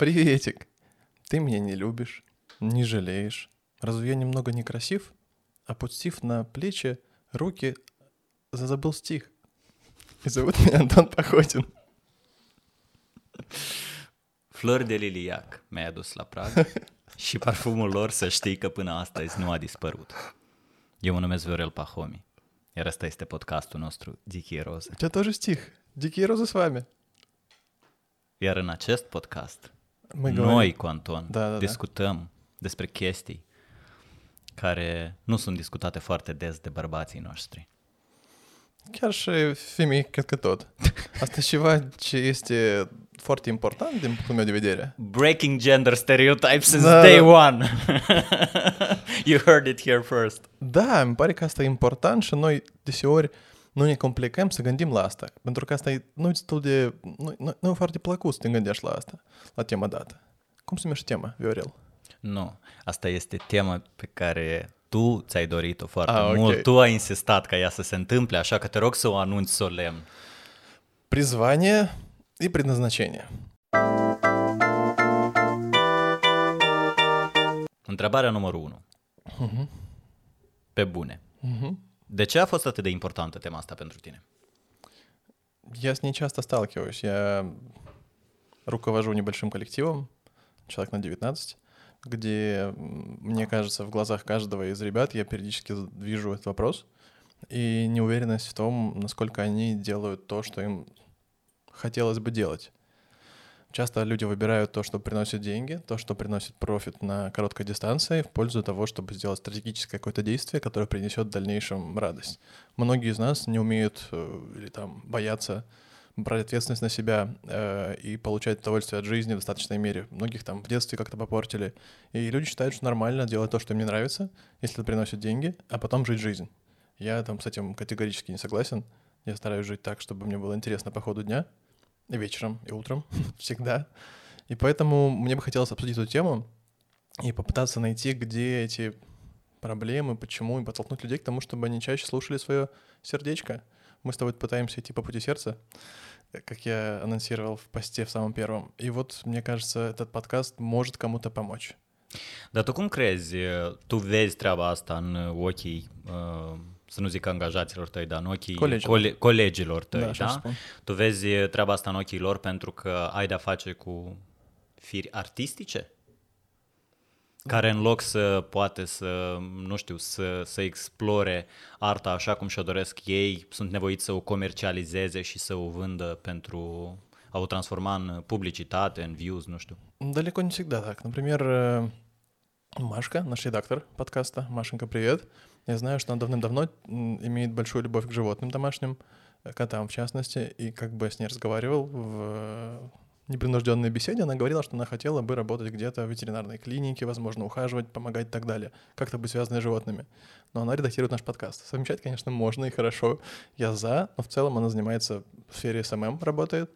Приветик. Ты меня не любишь, не жалеешь. Разве я немного некрасив? Опустив на плечи руки, забыл стих. И zovut меня Anton Pahotin. Flori de liliac mi-ai adus la prag și parfumul lor să știi că până astăzi nu a dispărut. Eu mă numesc Viorel Pahomi, iar ăsta este podcastul nostru Дикие Розы. У тебя тоже стих. Дикие розы с вами. Iar în acest podcast, Мы noi cu Anton Da, da, da. discutăm despre chestii care nu sunt discutate foarte des de bărbații noștri. Chiar și femei, cred că tot. Asta e ceva ce este foarte important din punctul meu de vedere. Breaking gender stereotypes since Da, day da. one. you heard it here first. Da, îmi pare că asta e important și noi deseori nu ne complicăm să gândim la asta. Pentru că asta e, nu e destul de, nu, nu, nu e foarte plăcut să te gândești la asta, la tema dată. Cum se numește tema, Viorel? Nu, asta este tema pe care tu ți-ai dorit-o foarte Ah, ok. mult. Tu ai insistat ca ea să se întâmple, așa că te rog să o anunți solemn. Призвание и предназначение. Întrebarea numărul 1. Pe bune. De ce a fost atât de importantă tema asta pentru tine? Я с ней часто сталкиваюсь. Я руковожу небольшим коллективом, человек на 19, где, мне кажется, в глазах каждого из ребят я периодически вижу этот вопрос и неуверенность в том, насколько они делают то, что им хотелось бы делать. Часто люди выбирают то, что приносит деньги, то, что приносит профит на короткой дистанции, в пользу того, чтобы сделать стратегическое какое-то действие, которое принесет в дальнейшем радость. Многие из нас не умеют э, или там боятся брать ответственность на себя э, и получать удовольствие от жизни в достаточной мере. Многих там в детстве как-то попортили. И люди считают, что нормально делать то, что им не нравится, если это приносит деньги, а потом жить жизнь. Я там с этим категорически не согласен. Я стараюсь жить так, чтобы мне было интересно по ходу дня, и вечером, и утром, всегда. И поэтому мне бы хотелось обсудить эту тему и попытаться найти, где эти проблемы, почему, и подтолкнуть людей к тому, чтобы они чаще слушали свое сердечко. Мы с тобой пытаемся идти по пути сердца, э, как я анонсировал в посте в самом первом. И вот, мне кажется, этот подкаст может кому-то помочь. Dar tu cum crezi, tu vezi treaba asta în uh, să nu zic angajaților tăi, dar în ochii Colegilor. cole- colegilor tăi, Da, da? așa da? spun. Tu vezi treaba asta în ochii lor pentru că ai de-a face cu firi artistice? Care în loc să poate să, nu știu, să, să explore arta așa cum și-o doresc ei, sunt nevoiți să o comercializeze și să o vândă pentru a o transforma în publicitate, în views, nu știu. Далеко не всегда так. Например, э, Машка, наш редактор подкаста, Машенька, привет. Я знаю, что она давным-давно имеет большую любовь к животным домашним, э, котам в частности, и как бы я с ней разговаривал в э, непринужденной беседе, она говорила, что она хотела бы работать где-то в ветеринарной клинике, возможно, ухаживать, помогать и так далее, как-то быть связанной с животными. Но она редактирует наш подкаст. Совмещать, конечно, можно и хорошо. Я за, но в целом она занимается в сфере SMM, работает.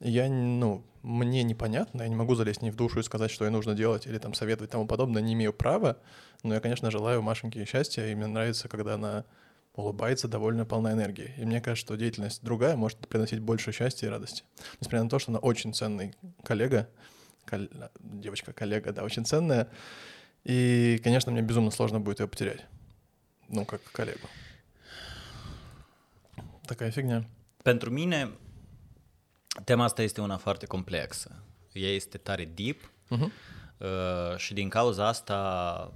Я, ну, мне непонятно, я не могу залезть не в душу и сказать, что ей нужно делать или там советовать тому подобное, не имею права, но я, конечно, желаю Машеньке счастья, и мне нравится, когда она улыбается, довольно полна энергии. И мне кажется, что деятельность другая может приносить больше счастья и радости. Несмотря на то, что она очень ценный коллега, кол- девочка-коллега, да, очень ценная, и, конечно, мне безумно сложно будет ее потерять, ну, как коллегу. Такая фигня. Pentru mine, Tema asta este una foarte complexă. Ea este tare deep uh-huh. uh, și din cauza asta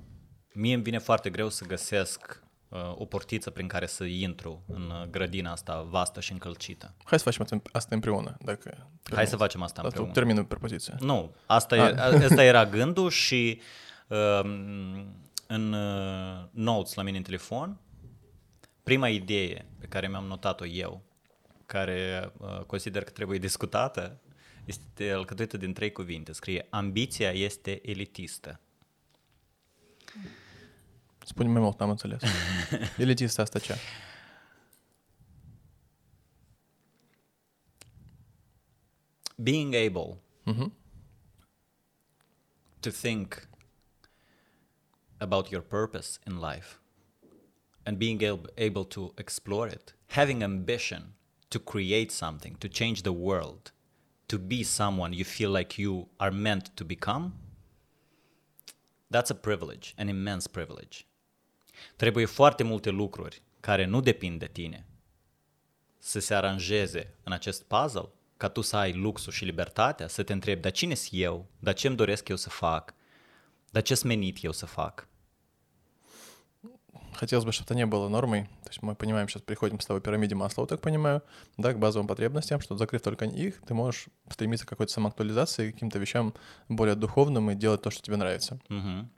mie îmi vine foarte greu să găsesc uh, o portiță prin care să intru în grădina asta vastă și încălcită. Hai să facem asta împreună, dacă... Termin. Hai să facem asta împreună. Asta terminul propoziția. Nu, asta, ah. e, asta era gândul și um, uh, în notes la mine în telefon, prima idee pe care mi-am notat-o eu care uh, consider că trebuie discutată, este alcătuită din trei cuvinte. Scrie, ambiția este elitistă. Spune mai mult, n-am înțeles. Elitistă asta ce? Being able Mhm. to think about your purpose in life and being ab- able to explore it, having ambition to create something, to change the world, to be someone you feel like you are meant to become, that's a privilege, an immense privilege. Trebuie foarte multe lucruri care nu depind de tine să se aranjeze în acest puzzle ca tu să ai luxul și libertatea să te întrebi, dar cine sunt eu, dar ce îmi doresc eu să fac, dar ce-s menit eu să fac. Хотелось бы, чтобы это не было нормой. То есть мы понимаем, сейчас приходим с тобой к пирамиде Маслоу, так понимаю, да, к базовым потребностям, что закрыв только их, ты можешь стремиться к какой-то самоактуализации, к каким-то вещам более духовным и делать то, что тебе нравится. Угу.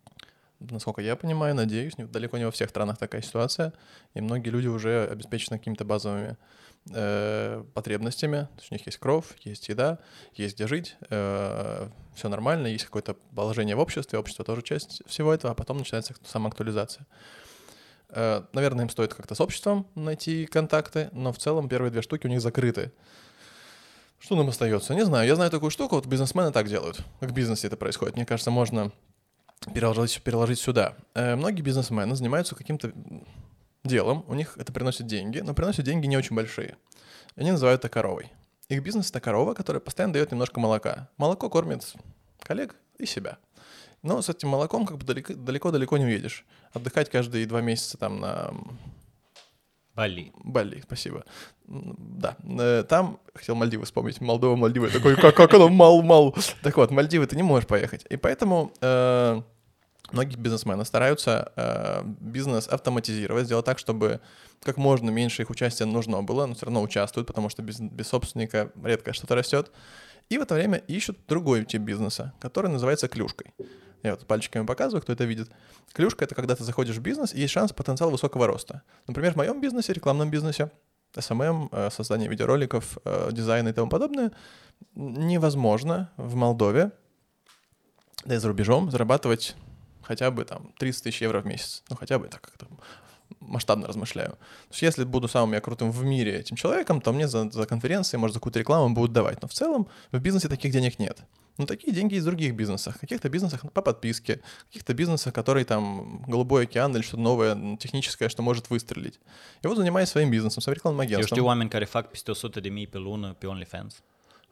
Насколько я понимаю, надеюсь, далеко не во всех странах такая ситуация, и многие люди уже обеспечены какими-то базовыми э, потребностями. То есть у них есть кровь, есть еда, есть где жить, э, все нормально, есть какое-то положение в обществе, общество тоже часть всего этого, а потом начинается самоактуализация. Наверное, им стоит как-то с обществом найти контакты, но в целом первые две штуки у них закрыты. Что нам остается? Не знаю. Я знаю такую штуку, вот бизнесмены так делают. Как в бизнесе это происходит. Мне кажется, можно переложить, переложить сюда. Э, многие бизнесмены занимаются каким-то делом, у них это приносит деньги, но приносят деньги не очень большие. Они называют это коровой. Их бизнес — это корова, которая постоянно дает немножко молока. Молоко кормит коллег и себя. Но с этим молоком как бы далеко-далеко не уедешь. Отдыхать каждые два месяца там на... Бали. Бали, спасибо. Да, э, там, хотел Мальдивы вспомнить, Молдова, Мальдивы, такой, как, как оно, мал-мал. Так вот, Мальдивы ты не можешь поехать. И поэтому э, многие бизнесмены стараются э, бизнес автоматизировать, сделать так, чтобы как можно меньше их участия нужно было, но все равно участвуют, потому что без, без собственника редко что-то растет. И в это время ищут другой тип бизнеса, который называется клюшкой. Я вот пальчиками показываю, кто это видит. Клюшка — это когда ты заходишь в бизнес, и есть шанс потенциала высокого роста. Например, в моем бизнесе, рекламном бизнесе, SMM, э, создание видеороликов, э, дизайн и тому подобное, невозможно в Молдове, да и за рубежом, зарабатывать хотя бы там 30 тысяч евро в месяц. Ну, хотя бы так как-то масштабно размышляю. То есть если буду самым я крутым в мире этим человеком, то мне за, за конференции, может, за какую-то рекламу будут давать. Но в целом в бизнесе таких денег нет. Но такие деньги есть в других бизнесах. В каких-то бизнесах по подписке, в каких-то бизнесах, которые там голубой океан или что-то новое, техническое, что может выстрелить. И вот занимаюсь своим бизнесом, своим рекламным агентством. Eu știu oameni care fac peste 100 de mii pe lună pe OnlyFans.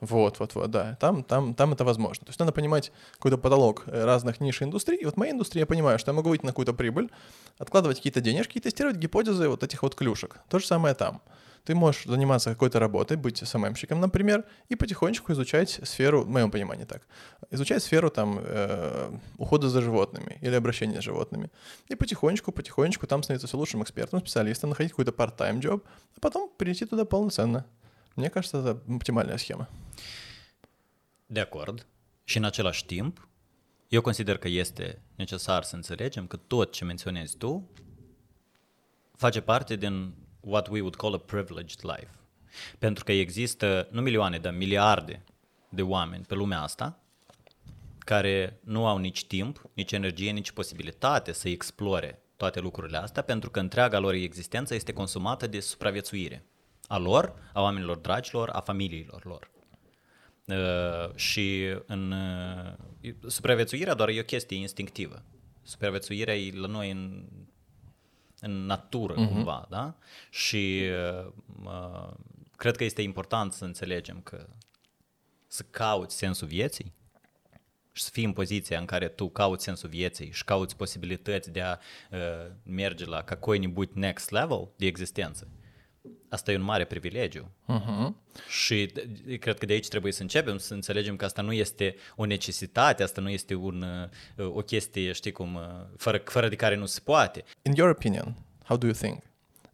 Вот, вот, вот, да. Там, там, там это возможно. То есть надо понимать какой-то потолок э, разных ниш индустрий. И вот в моей индустрии я понимаю, что я могу выйти на какую-то прибыль, откладывать какие-то денежки и тестировать гипотезы вот этих вот клюшек. То же самое там. Ты можешь заниматься какой-то работой, быть СММщиком, например, и потихонечку изучать сферу, в моем понимании так, изучать сферу там э, ухода за животными или обращения с животными. И потихонечку, потихонечку там становиться все лучшим экспертом, специалистом, находить какой-то part-time job, а потом перейти туда полноценно. Мне кажется, это оптимальная схема. De acord. Și în același timp, eu consider că este necesar să înțelegem că tot ce menționezi tu face parte din what we would call a privileged life. Pentru că există nu milioane, dar miliarde de oameni pe lumea asta care nu au nici timp, nici energie, nici posibilitate să explore toate lucrurile astea, pentru că întreaga lor existență este consumată de supraviețuire a lor, a oamenilor dragilor, a familiilor lor. Uh, și în uh, supraviețuirea doar e o chestie instinctivă. Supraviețuirea e la noi în, în natură, uh-huh. cumva, da? Și uh, uh, cred că este important să înțelegem că să cauți sensul vieții și să fii în poziția în care tu cauți sensul vieții și cauți posibilități de a uh, merge la какой-нибудь next level de existență asta e un mare privilegiu. Uh-huh. Și cred că de aici trebuie să începem, să înțelegem că asta nu este o necesitate, asta nu este un, uh, o chestie, știi cum, uh, fără, fără de care nu se poate. In your opinion, how do you think?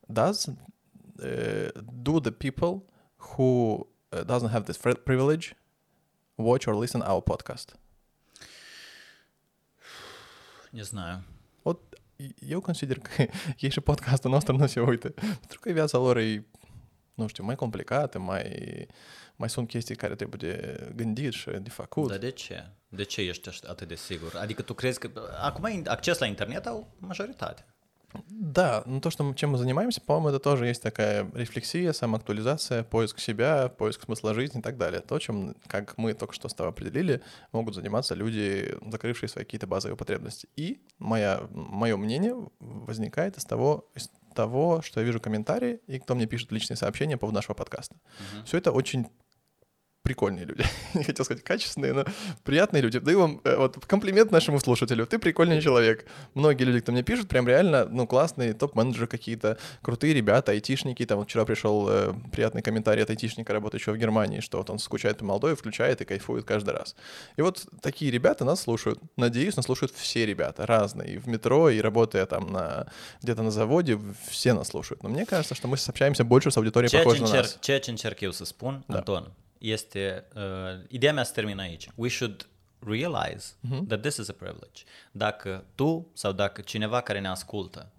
Does uh, do the people who uh, doesn't have this privilege watch or listen our podcast? Не знаю. eu consider că ei și podcastul nostru nu se uită, pentru că viața lor e, nu știu, mai complicată, mai, mai sunt chestii care trebuie de gândit și de făcut. Dar de ce? De ce ești atât de sigur? Adică tu crezi că acum acces la internet au majoritatea. Да, ну то, что, чем мы занимаемся, по-моему, это тоже есть такая рефлексия, самоактуализация, поиск себя, поиск смысла жизни и так далее. То, чем, как мы только что с тобой определили, могут заниматься люди, закрывшие свои какие-то базовые потребности. И моя, мое мнение возникает из того, из того, что я вижу комментарии и кто мне пишет личные сообщения по поводу нашего подкаста. Uh-huh. Все это очень прикольные люди. Не хотел сказать качественные, но приятные люди. Даю вам э, вот комплимент нашему слушателю. Ты прикольный человек. Многие люди, кто мне пишут, прям реально, ну, классные топ-менеджеры какие-то, крутые ребята, айтишники. Там вот вчера пришел э, приятный комментарий от айтишника, работающего в Германии, что вот он скучает по Молдове, включает и кайфует каждый раз. И вот такие ребята нас слушают. Надеюсь, нас слушают все ребята, разные. И в метро, и работая там на где-то на заводе, все нас слушают. Но мне кажется, что мы общаемся больше с auditorii păcoși на нас. Ceea ce încerc eu să spun, da. Anton, este, uh, ideea mea se termină aici. We should realize uh-huh. that this is a privilege. Dacă tu sau dacă cineva care ne ascultă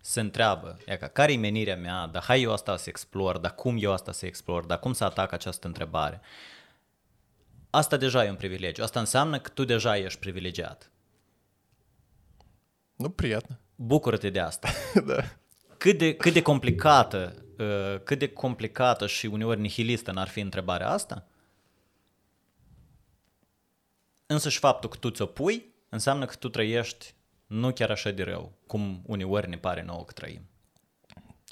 se întreabă, e ca, care e menirea mea, dar hai eu asta să explor, dar cum eu asta să explor, dar cum să atac această întrebare, asta deja e un privilegiu. Asta înseamnă că tu deja ești privilegiat. Nu, prietnă. Bucură-te de asta. da. Cât de, cât de complicată Uh, cât de complicată și uneori nihilistă n-ar fi întrebarea asta, însă și faptul că tu ți-o pui înseamnă că tu trăiești nu chiar așa de rău, cum uneori ne pare nouă că trăim.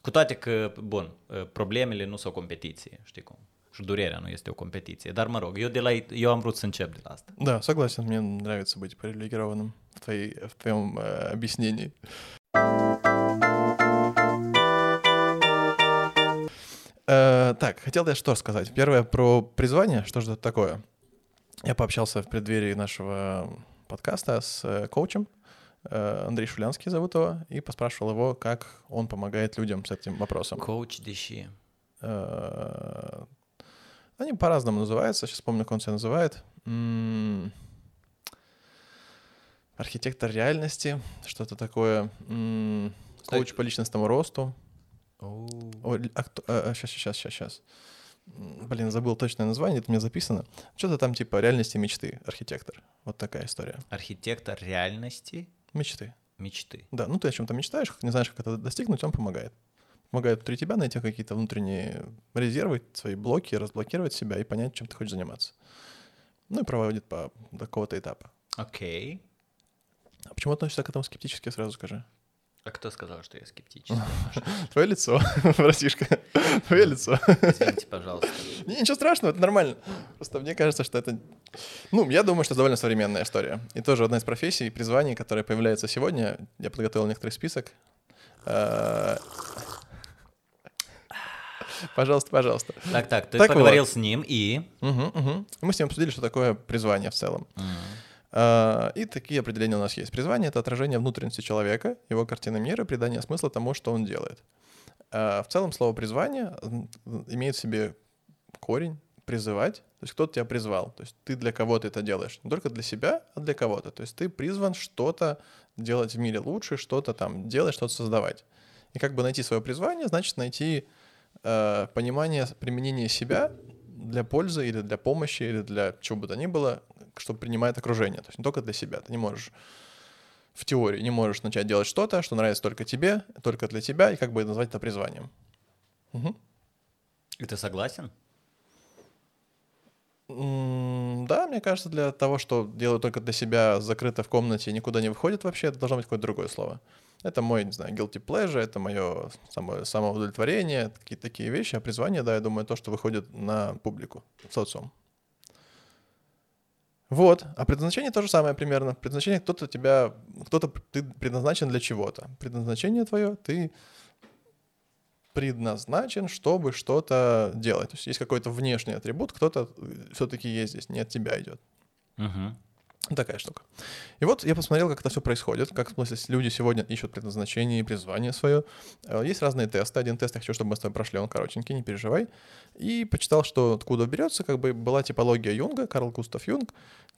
Cu toate că, bun, uh, problemele nu sunt o competiție, știi cum? Și durerea nu este o competiție. Dar, mă rog, eu, de la, eu am vrut să încep de la asta. Да, согласен, мне нравится быть привилегированным в, твоей, в твоем э, объяснении. Э, так, хотел я что сказать. Первое про призвание, что же это такое. Я пообщался в преддверии нашего подкаста с э, коучем, э, Андрей Шулянский зовут его, и поспрашивал его, как он помогает людям с этим вопросом. Коуч. Э, они по-разному называются, сейчас помню, как он себя называет. Архитектор реальности, что-то такое. Коуч по личностному росту. О, а кто, а, сейчас, сейчас, сейчас, сейчас. Блин, забыл точное название, это у меня записано. Что-то там типа реальности мечты, архитектор. Вот такая история. Архитектор реальности? Мечты. Мечты. Да, ну ты о чем-то мечтаешь, не знаешь, как это достигнуть, он помогает. Помогает внутри тебя найти какие-то внутренние резервы, свои блоки, разблокировать себя и понять, чем ты хочешь заниматься. Ну и проводит по до какого-то этапа. Окей. Okay. А почему относишься к этому скептически, сразу скажи? А кто сказал, что я скептический? Твое лицо, братишка. Твое лицо. Извините, пожалуйста. Не, ничего страшного, это нормально. Просто мне кажется, что это... Ну, я думаю, что это довольно современная история. И тоже одна из профессий, призваний, которая появляется сегодня. Я подготовил некоторый список. А, пожалуйста, пожалуйста. Так, так, ты так поговорил вот. с ним и... Угу, угу. Мы с ним обсудили, что такое призвание в целом. Угу. А, и такие определения у нас есть. Призвание — это отражение внутренности человека, его картины мира, придание смысла тому, что он делает. А, в целом слово «призвание» имеет в себе корень призывать, то есть кто-то тебя призвал, то есть ты для кого-то это делаешь, не только для себя, а для кого-то, то есть ты призван что-то делать в мире лучше, что-то там делать, что-то создавать. И как бы найти свое призвание, значит найти э, понимание применения себя для пользы или для помощи или для чего бы то ни было что принимает окружение. То есть не только для себя. Ты не можешь в теории не можешь начать делать что-то, что нравится только тебе, только для тебя, и как бы назвать это призванием. Угу. И ты согласен? да, мне кажется, для того, что делаю только для себя, закрыто в комнате никуда не выходит вообще, это должно быть какое-то другое слово. Это мой, не знаю, guilty pleasure, это мое само, самоудовлетворение, какие-то такие вещи. А призвание, да, я думаю, то, что выходит на публику, в социум. Вот. А предназначение то же самое примерно. Предназначение кто-то тебя, кто-то ты предназначен для чего-то. Предназначение твое, ты предназначен, чтобы что-то делать. То есть есть какой-то внешний атрибут, кто-то все-таки есть здесь, не от тебя идет. Угу. Такая штука. И вот я посмотрел, как это все происходит, как в смысле люди сегодня ищут предназначение и призвание свое. Э, есть разные тесты. Один тест я хочу, чтобы мы с тобой прошли, он коротенький, не переживай. И почитал, что откуда берется, как бы была типология Юнга, Карл Густав Юнг,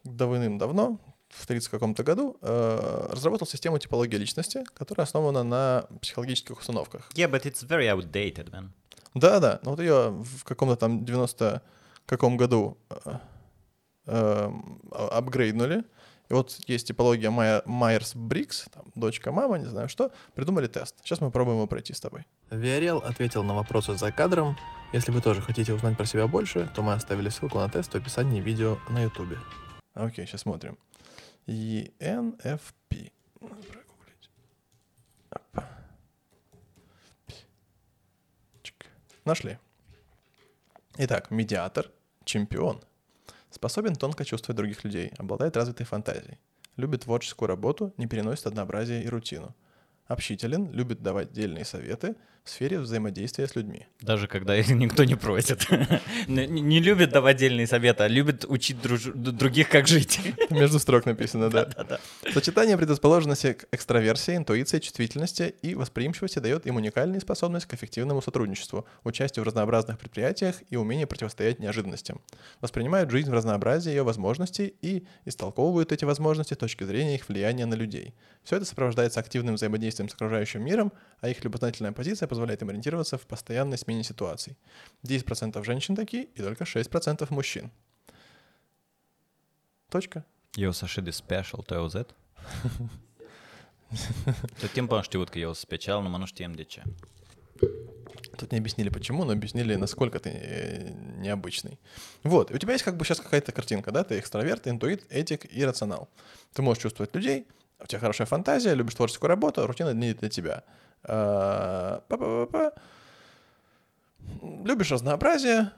давным-давно, в 30 каком-то году, э, разработал систему типологии личности, которая основана на психологических установках. Yeah, but it's very outdated, man. Да-да, ну вот ее в каком-то там 90 каком году э, апгрейднули. И вот есть типология Майерс-Брикс, там, дочка, мама, не знаю что, придумали тест. Сейчас мы пробуем его пройти с тобой. Виорел ответил на вопросы за кадром. Если вы тоже хотите узнать про себя больше, то мы оставили ссылку на тест в описании видео на YouTube. Окей, сейчас смотрим. ENFP. Надо прогуглить. Нашли. Итак, медиатор, чемпион. Способен тонко чувствовать других людей, обладает развитой фантазией. Любит творческую работу, не переносит однообразие и рутину. Общителен, любит давать дельные советы в сфере взаимодействия с людьми. Даже когда их никто не просит. Не не любит давать отдельные советы, а любит учить друж- других, как жить. Между строк написано, да. Сочетание предрасположенности к экстраверсии, интуиции, чувствительности и восприимчивости дает им уникальную способность к эффективному сотрудничеству, участию в разнообразных предприятиях и умение противостоять неожиданностям. Воспринимают жизнь в разнообразии ее возможностей и истолковывают эти возможности с точки зрения их влияния на людей. Все это сопровождается активным взаимодействием с окружающим миром, а их любознательная позиция позволяет им ориентироваться в постоянной смене ситуаций. 10% женщин такие и только 6% мужчин. Точка. Jos aš ir zet? Tot timpam știut că eu sunt special, numai nu știam de ce. Тут не объяснили почему, но объяснили, насколько ты э, необычный. Вот, и у тебя есть как бы сейчас какая-то картинка, да? Ты экстраверт, интуит, этик и рационал. Ты можешь чувствовать людей, у тебя хорошая фантазия, любишь творческую работу, рутина не для тебя. А, па-па-па-па. Любишь разнообразие,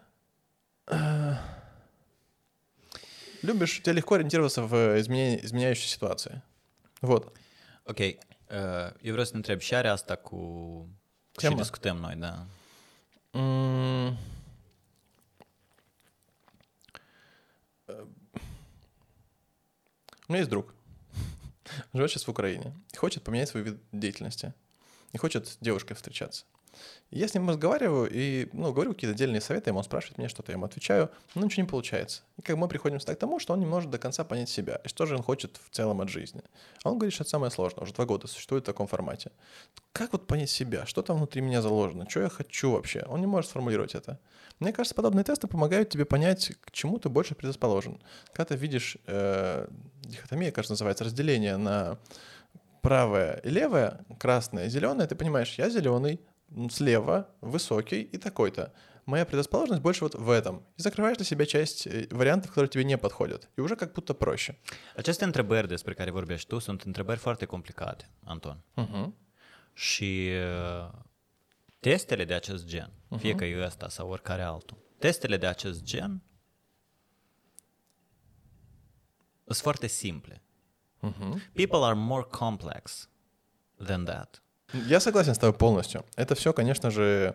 любишь, тебе легко ориентироваться в изменя- изменяющей ситуации. Вот. Te întreb și are asta cu... Și Tema. discutăm noi, da. М, э, У меня есть друг, живет сейчас в Украине, и хочет поменять свой вид деятельности, не хочет с девушкой встречаться. Я с ним разговариваю и, ну, говорю какие-то отдельные советы, ему он спрашивает меня что-то, я ему отвечаю, но ничего не получается. И как мы приходим к тому, что он не может до конца понять себя, и что же он хочет в целом от жизни. А он говорит, что это самое сложное, уже два года существует в таком формате. Как вот понять себя, что там внутри меня заложено, что я хочу вообще? Он не может сформулировать это. Мне кажется, подобные тесты помогают тебе понять, к чему ты больше предрасположен. Когда ты видишь, э, дихотомия, кажется, называется, разделение на правое и левое, красное и зеленое, ты понимаешь, я зеленый, слева, высокий и такой-то. Моя предрасположенность больше вот в этом. И закрываешь для себя часть э, вариантов, которые тебе не подходят. И уже как будто проще. Aceste întrebări despre care vorbești tu sunt întrebări foarte complicate, Anton. Мгм. Și uh, testele de acest gen, fie că e ăsta sau oricare altul, testele de acest gen sunt foarte simple. Мгм. People are more complex than that. Я согласен с тобой полностью. Это все, конечно же,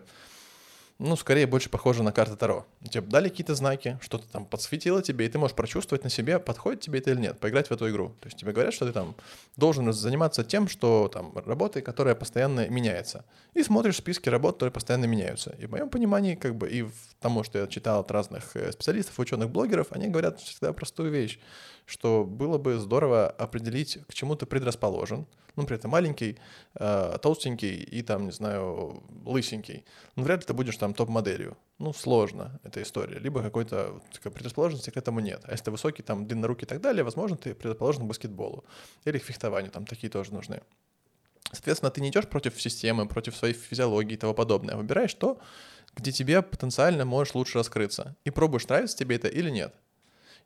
ну, скорее больше похоже на карты Таро. Тебе дали какие-то знаки, что-то там подсветило тебе, и ты можешь прочувствовать на себе, подходит тебе это или нет, поиграть в эту игру. То есть тебе говорят, что ты там должен заниматься тем, что там работой, которая постоянно меняется. И смотришь списки работ, которые постоянно меняются. И в моем понимании, как бы, и в тому, что я читал от разных э, специалистов, ученых, блогеров, они говорят всегда простую вещь, что было бы здорово определить, к чему ты предрасположен. Ну, например, ты маленький, э, толстенький и там, не знаю, лысенький. Ну, вряд ли ты будешь там топ-моделью. Ну, сложно эта история. Либо какой-то предрасположенности к этому нет. А если ты высокий, там, длиннорукий и так далее, возможно, ты предрасположен к баскетболу. Или к фехтованию, там такие тоже нужны. Соответственно, ты не идешь против системы, против своей физиологии и того подобное. а Выбираешь то, где тебе потенциально можешь лучше раскрыться. И пробуешь, нравится тебе это или нет.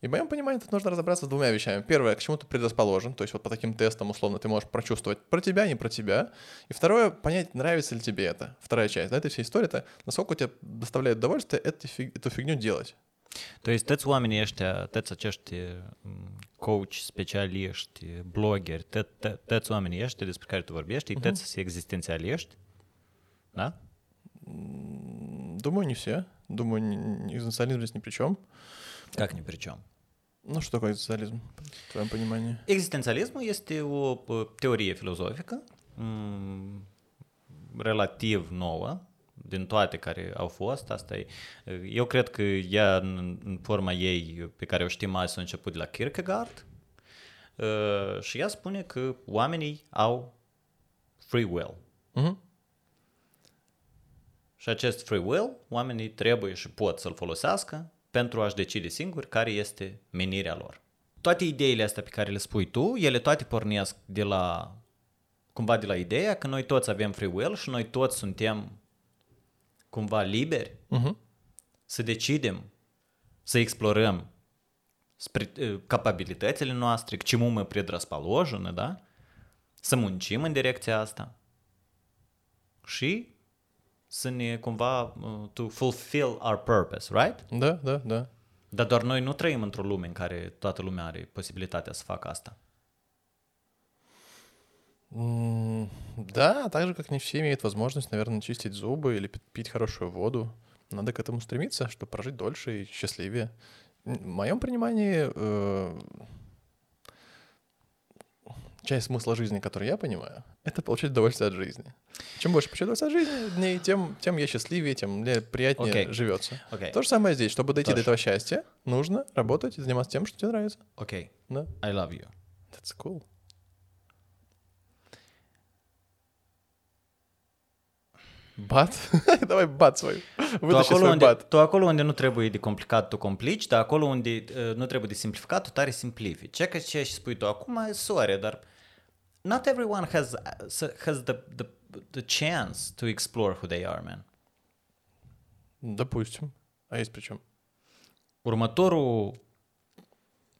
И в моем понимании тут нужно разобраться с двумя вещами. Первое, к чему ты предрасположен, то есть вот по таким тестам, условно, ты можешь прочувствовать про тебя, не про тебя. И второе, понять, нравится ли тебе это. Вторая часть, да, этой всей истории, это насколько тебе доставляет удовольствие эту, фиг- эту фигню делать. То есть toți oamenii ăștia, toți acești coach, specialiști, blogeri, toți oamenii ăștia despre care tu vorbești, toți sunt existențialiști? М, Думаю, не все. Думаю, экзистенциализм здесь ни при чем. Как ни при чем. Ну, что такое экзистенциализм, в твоем понимании? Existențialismul este o p- teorie filozofică mm, relativ nouă, din toate care au fost, asta e. Eu cred că ea, în, în forma ei pe care o știm azi, a început de la Kierkegaard uh, și ea spune că oamenii au free will. Мгм. Și acest free will, oamenii trebuie și pot să-l folosească pentru a-și decide singuri care este menirea lor. Toate ideile astea pe care le spui tu, ele toate pornesc de la, cumva de la ideea că noi toți avem free will și noi toți suntem cumva liberi Мгм. să decidem, să explorăm spre, eh, capabilitățile noastre, к чему мы предрасположены, da? Să muncim în direcția asta. Și să ne cumva uh, to fulfill our purpose, right? Да, да, да. Dar doar noi nu trăim într-o lume în care toată lumea are posibilitatea să facă asta. Да, так же, как не все имеют возможность, наверное, чистить зубы или пи- пить хорошую воду. Надо к этому стремиться, чтобы прожить дольше и счастливее. В моем понимании э, часть смысла жизни, который я понимаю, это получать удовольствие от жизни. Чем больше получаю удовольствие от жизни дней, тем, тем я счастливее, тем мне приятнее Окей. живется. Окей, То же самое здесь. Чтобы дойти до Тоже. этого счастья, нужно работать и заниматься тем, что тебе нравится. окей, Да, I love you. that's cool. Бат? Давай бат свой. Вытащи acolo, свой unde, бат. tu acolo unde nu trebuie de complicat, tu complici, dar acolo unde uh, nu trebuie de simplificat, tu tare simplifici. Ce că ce și spui tu acum e soare, dar not everyone has, uh, has the, the, the chance to explore who they are, man. Допустим. А есть причем? Următorul,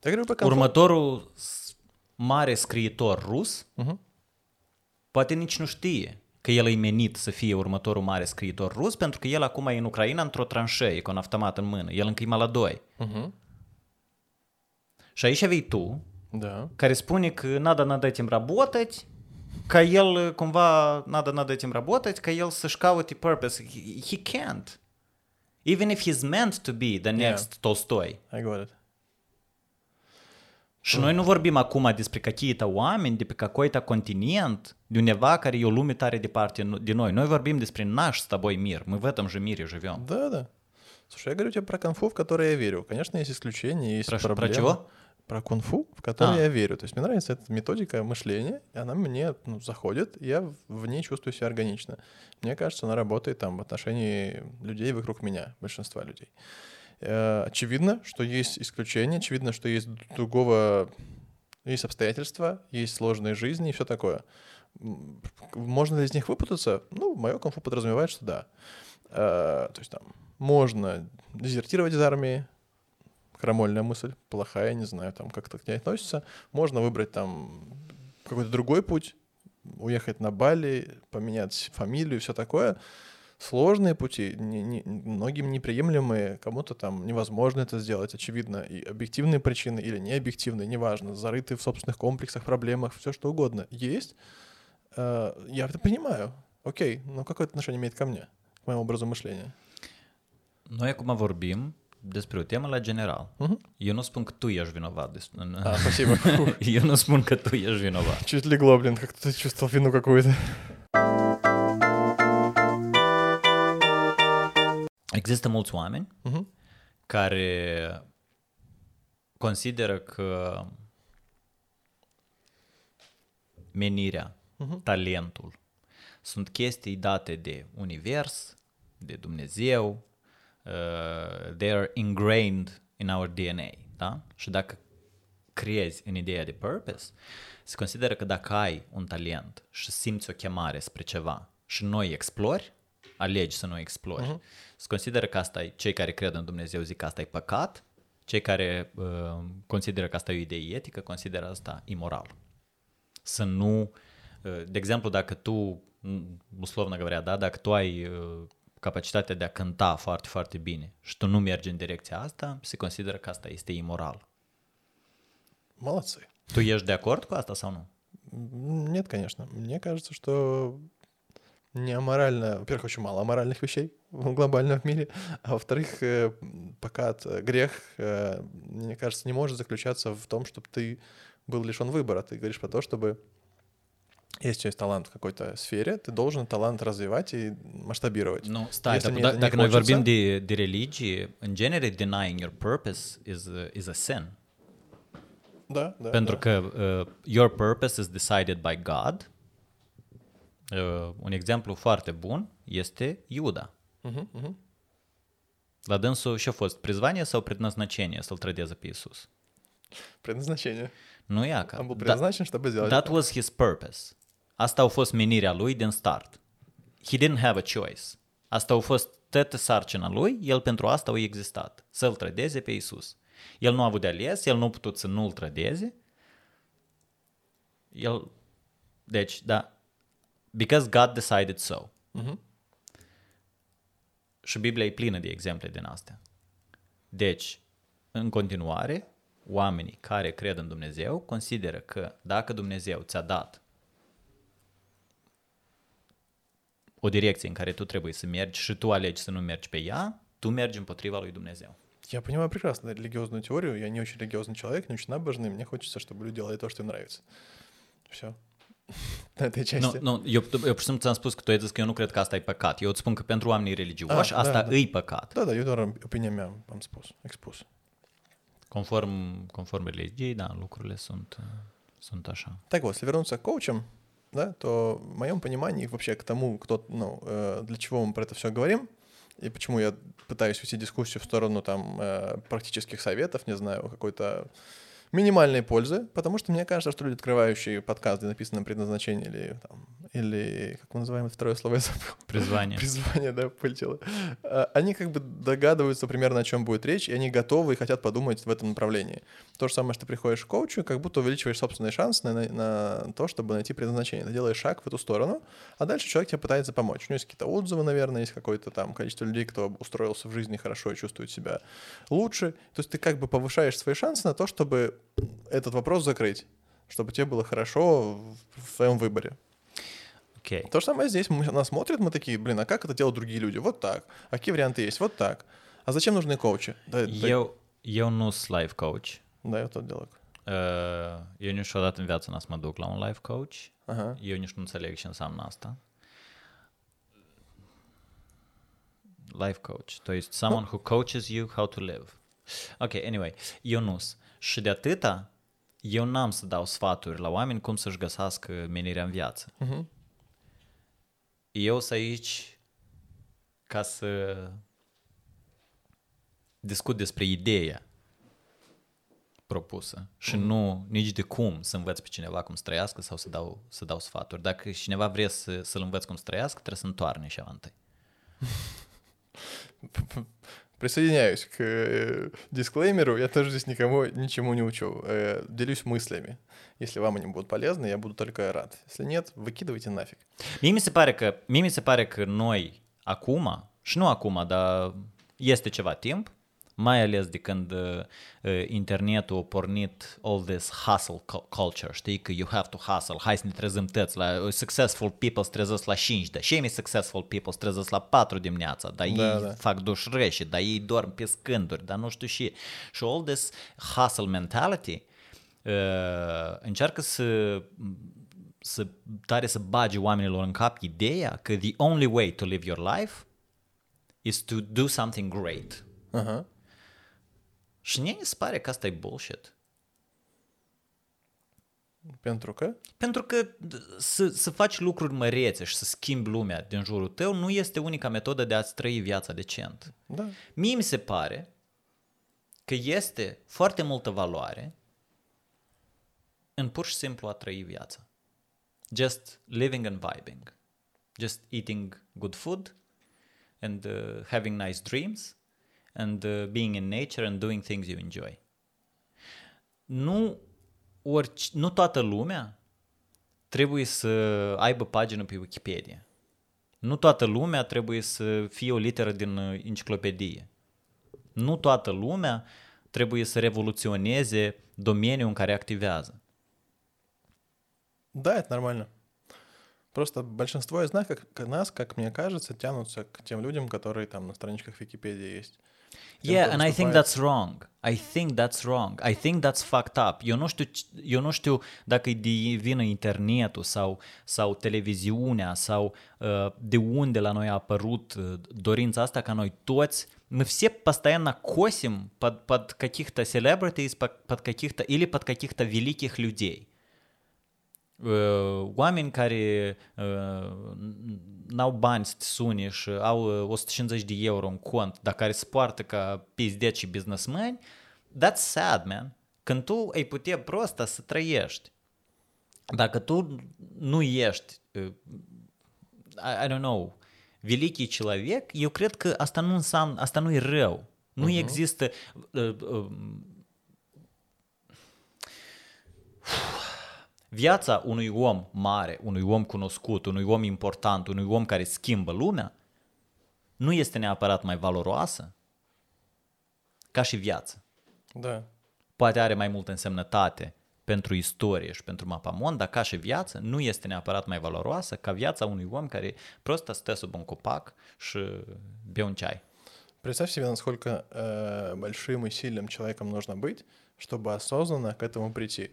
Я говорю по комфорту. următorul s- mare scriitor rus Мгм. poate nici nu știe că el e menit să fie următorul mare scriitor rus, pentru că el acum e în Ucraina într-o tranșee cu un automat în mână. El încă e la doi. Мгм. Și aici vei tu, Да. care spune că надо nada этим работать, ca el cumva nada nada этим работать, ca el să-și caute purpose. He, he can't. Even if he's meant to be the Yeah. next Tolstoi. I got it. Și noi nu vorbim acum despre какие-то oameni de pe какой-то continent, de undeva care e o lume tare departe de noi. Noi vorbim despre наш с тобой мир. Мы в этом же мире живем. Да, да. Слушай, я говорю тебе про конфу, в которое я верю. Конечно, есть исключения, есть Про, ш- про проблемы. чего? Про кунг-фу, в которое А. я верю. То есть мне нравится эта методика мышления, и она мне ну, заходит, и я в- ней чувствую себя органично. Мне кажется, она работает там в отношении людей вокруг меня, большинства людей. Э, Очевидно, что есть исключения, очевидно, что есть другого, есть обстоятельства, есть сложные жизни и все такое. Можно ли из них выпутаться? Ну, мое конфу подразумевает, что да. Э, То есть там можно дезертировать из армии, крамольная мысль, плохая, не знаю, там как-то к ней относится. Можно выбрать там какой-то другой путь, уехать на Бали, поменять фамилию, все такое. Сложные пути, не- не- многим неприемлемые, кому-то там невозможно это сделать, очевидно, и объективные причины или необъективные, неважно, зарыты в собственных комплексах, проблемах, все что угодно есть. Э, Я это понимаю, окей, но какое это отношение имеет ко мне, к моему образу мышления? Noi acum vorbim despre o temă la general. Мгм. Eu nu spun că tu ești vinovat. Des- în- А, спасибо. Фух. Eu nu spun că tu ești vinovat. Чуть легло, блин, как-то чувствовал вину какую-то. Există mulți oameni Мгм. care consideră că menirea, Mhm. talentul sunt chestii date de univers, de Dumnezeu, uh, they are ingrained in our DNA, da? Și dacă crezi în ideea de purpose, se consideră că dacă ai un talent și simți o chemare spre ceva și noi explori, alegi să nu explori. Uh-huh. Se consideră că asta e, cei care cred în Dumnezeu zic că asta e păcat, cei care uh, consideră că asta e o idee etică, consideră asta imoral. Să nu, uh, de exemplu, dacă tu, m, условно говоря, da, dacă tu ai uh, capacitatea de a cânta foarte, foarte bine și tu nu mergi în direcția asta, se consideră că asta este imoral. Молодцы. Tu ești de acord cu asta sau nu? Нет, конечно. Мне кажется, что не аморально, во-первых, очень мало аморальных вещей в глобальном мире, а во-вторых, э, покат, э, грех, э, мне кажется, не может заключаться в том, чтобы ты был лишен выбора. Ты говоришь про то, чтобы если у тебя есть талант в какой-то сфере, ты должен талант развивать и масштабировать. Da, это не dacă noi хочется- vorbim de, de religie, în genere, denying your purpose is a, is a sin. Да, да. Pentru да. că uh, your purpose is decided by God. Uh, un exemplu foarte bun este Iuda. Мгм, мгм. La dânsul și-a fost prizvanie sau предназначение să-l trădeze pe Iisus? Предназначение. E ca. Он был Da, предназначен, чтобы сделать that was his purpose. Asta a fost menirea lui din start. He didn't have a choice. Asta a fost toată sarcina lui, el pentru asta a existat, să-l trădeze pe Isus. El nu a avut de ales, el nu a putut să nu-l trădeze. El, deci, da, because God decided so. Uh-huh. Și Biblia e plină de exemple din astea. Deci, în continuare, oamenii care cred în Dumnezeu consideră că dacă Dumnezeu ți-a dat o direcție în care tu trebuie să mergi și tu alegi să nu mergi pe ea, tu mergi împotriva lui Dumnezeu. Я понимаю прекрасно религиозную теорию, я не очень религиозный человек, не очень набожный, мне хочется, чтобы люди делали то, что им nравится. Все. На этой Nu, части. nu, eu, eu pur și simplu ți-am spus că tu ai zis că eu nu cred că asta e păcat. Eu îți spun că pentru oamenii religioși Ah, asta da, da. îi păcat. Да, да, eu doar opinia mea am spus, expus. Conform, conform religiei, da, lucrurile sunt, uh, sunt așa. Так вот, если вернуться к коучам, да, то в моем понимании вообще к тому, кто, ну, э, для чего мы про это все говорим, и почему я пытаюсь вести дискуссию в сторону там э, практических советов, не знаю, какой-то минимальной пользы, потому что мне кажется, что люди, открывающие подкаст, где написано предназначение или, там, или как мы называем это второе слово, я забыл. Призвание. Призвание, да, полетело. А, Они как бы догадываются примерно, о чем будет речь, и они готовы и хотят подумать в этом направлении. То же самое, что ты приходишь к коучу, как будто увеличиваешь собственные шансы на, на- на то, чтобы найти предназначение. Ты делаешь шаг в эту сторону, а дальше человек тебе пытается помочь. У него есть какие-то отзывы, наверное, есть какое-то там количество людей, кто устроился в жизни хорошо и чувствует себя лучше. То есть ты как бы повышаешь свои шансы на то, чтобы этот вопрос закрыть, чтобы тебе было хорошо в в своем выборе. Ok. То же самое здесь. Мы, нас смотрят, мы такие, блин, а как это делают другие люди? Вот так. А какие варианты есть? Вот так. А зачем нужны коучи? Да, да, Eu, eu nu sunt life coach. да, eu tot deloc. Uh, Eu niciodată în viață n-am să mă duc la un life coach. Ага. Eu nici nu înțeleg ce înseamnă asta. Life coach. То есть someone who coaches you how to live. Ok, anyway, eu nu Și de atâta, eu n-am să dau sfaturi la oameni cum să-și găsească menirea în viață. Uh-huh. Eu sunt aici ca să discut despre ideea propusă și mm. nu nici de cum să învăț pe cineva cum să trăiască sau să dau, să dau sfaturi. Dacă cineva vrea să, să-l învăț cum să trăiască, trebuie să întoarne și întâi. Присоединяюсь к э, дисклеймеру. Я тоже здесь никому ничему не учу. Э, делюсь мыслями. Если вам они будут полезны, я буду только рад. Если нет, выкидывайте нафиг. Mi se pare că noi acum, și nu acum, dar este ceva timp, mai ales de când uh, uh, internetul a pornit all this hustle culture, știi, că you have to hustle, hai să ne trezim tăți, la uh, successful people se trezesc la 5, de semi successful people se trezesc la 4 dimineața, dar da, ei da. fac duș reșe, dar ei dorm pe scânduri, dar nu știu și. Și all this hustle mentality uh, încearcă să să tare să bage oamenilor în cap ideea că the only way to live your life is to do something great. Uh-huh. Și mie mi se pare că asta e bullshit. Pentru că? Pentru că d- să, să faci lucruri mărețe și să schimbi lumea din jurul tău nu este unica metodă de a-ți trăi viața decent. Да. Mie mi se pare că este foarte multă valoare în pur și simplu a trăi viața. Just living and vibing. Just eating good food and uh, having nice dreams and uh, being in nature and doing things you enjoy. Nu, orice, nu toată lumea trebuie să aibă pagină pe Wikipedia. Nu toată lumea trebuie să fie o literă din uh, enciclopedie. Nu toată lumea trebuie să revoluționeze domeniul în care activează. Да, это нормально. Просто большинство из нас, как, к- нас, как мне кажется, тянутся к тем людям, которые там на страничках Википедии есть. Тем, Yeah, кто and I think выступает. that's wrong. I think that's wrong. I think that's fucked up. Eu nu știu, c- eu nu știu dacă e de vină internetul sau, sau televiziunea sau uh, de unde la noi a apărut uh, dorința asta ca noi toți мы все постоянно косим под, под каких-то celebrities, под, под каких-то, или под каких-то великих людей. Uh, oameni care uh, n-au bani să te suni și au uh, 150 de euro în cont, dar care se poartă ca pizdeci și businessmeni, that's sad, man. Când tu ai putea prosta să trăiești. Dacă tu nu ești, uh, I, I don't know, великий человек, eu cred că asta nu înseamnă, asta nu e rău. Nu uh-huh. există uh, uh, viața unui om mare, unui om cunoscut, unui om important, unui om care schimbă lumea, nu este neapărat mai valoroasă ca și viața. Da. Poate are mai multă însemnătate pentru istorie și pentru mapamond, dar ca și viață nu este neapărat mai valoroasă ca viața unui om care просто stă sub un copac și bea un ceai. Представь себе, насколько э, большим и сильным человеком нужно быть, чтобы осознанно к этому прийти.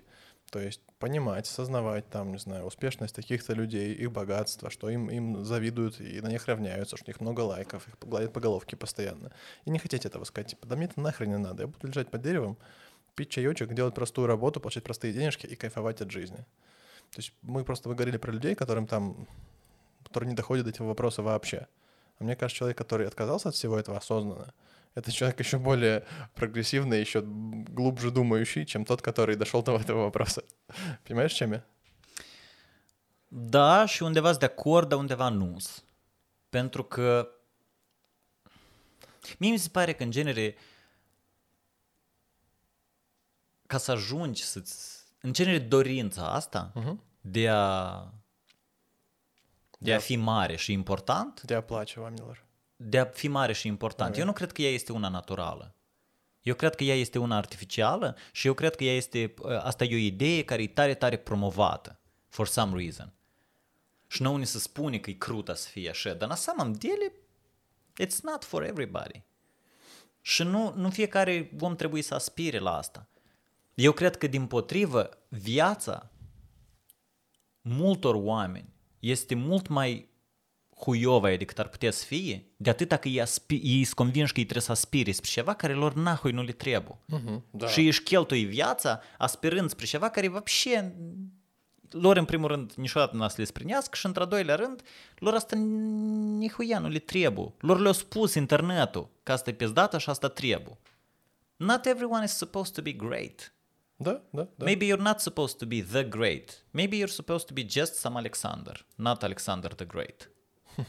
То есть понимать, осознавать там, не знаю, успешность таких-то людей, их богатство, что им, им завидуют и на них равняются, что у них много лайков, их гладят по головке постоянно. И не хотеть этого сказать, типа, да мне это нахрен не надо, я буду лежать под деревом, пить чаечек, делать простую работу, получать простые денежки и кайфовать от жизни. То есть мы просто вы говорили про людей, которым там, которые не доходят до этого вопроса вообще. А мне кажется, человек, который отказался от всего этого осознанно, это человек еще более прогрессивный, еще глубже думающий, чем тот, который дошел до этого вопроса. Понимаешь, чем я? Da, și undeva sunt de acord, dar undeva nu Pentru că mie mi se pare că, în genere, ca să ajungi să-ți... În genere, dorința asta uh-huh. de a de a fi mare și important. De a place oamenilor. de a fi mare și important. Eu nu cred că ea este una naturală. Eu cred că ea este una artificială și eu cred că ea este, ă, asta e o idee care e tare, tare promovată, for some reason. Și nouă ni se spune că e crută să fie așa, dar la samom dele, it's not for everybody. Și nu, nu fiecare om trebuie să aspire la asta. Eu cred că, din potrivă, viața multor oameni este mult mai huiovă decât ar putea să fie, de atâta că ei, aspi- ei sunt convinși că ei trebuie să aspire spre ceva care lor nahui nu le trebuie. Uh-huh, da. Și își cheltui viața aspirând spre ceva care вообще lor în primul rând niciodată nu să le sprinească și într-a doilea rând lor asta nihuia nu le trebuie. Lor le-a spus internetul că asta e pizdată și asta trebuie. Not everyone is supposed to be great. Da, da, da. Maybe you're not supposed to be the great. Maybe you're supposed to be just some Alexander, not Alexander the Great.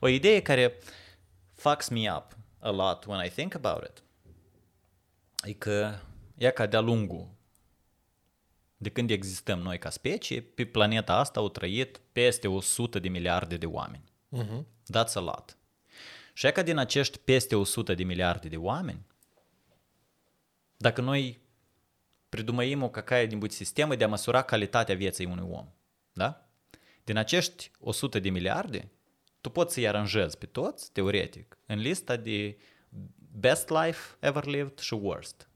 o idee care fucks me up a lot when I think about it e că ea ca de-a lungul de când existăm noi ca specie, pe planeta asta au trăit peste 100 de miliarde de oameni. Uh-huh. That's a lot. Și e ca din acești peste 100 de miliarde de oameni, dacă noi predumăim o cacaie din sistemă de a măsura calitatea vieții unui om, da? Din acești 100 de miliarde, tu poți să-i aranjezi pe toți, teoretic, în lista de best life ever lived și worst.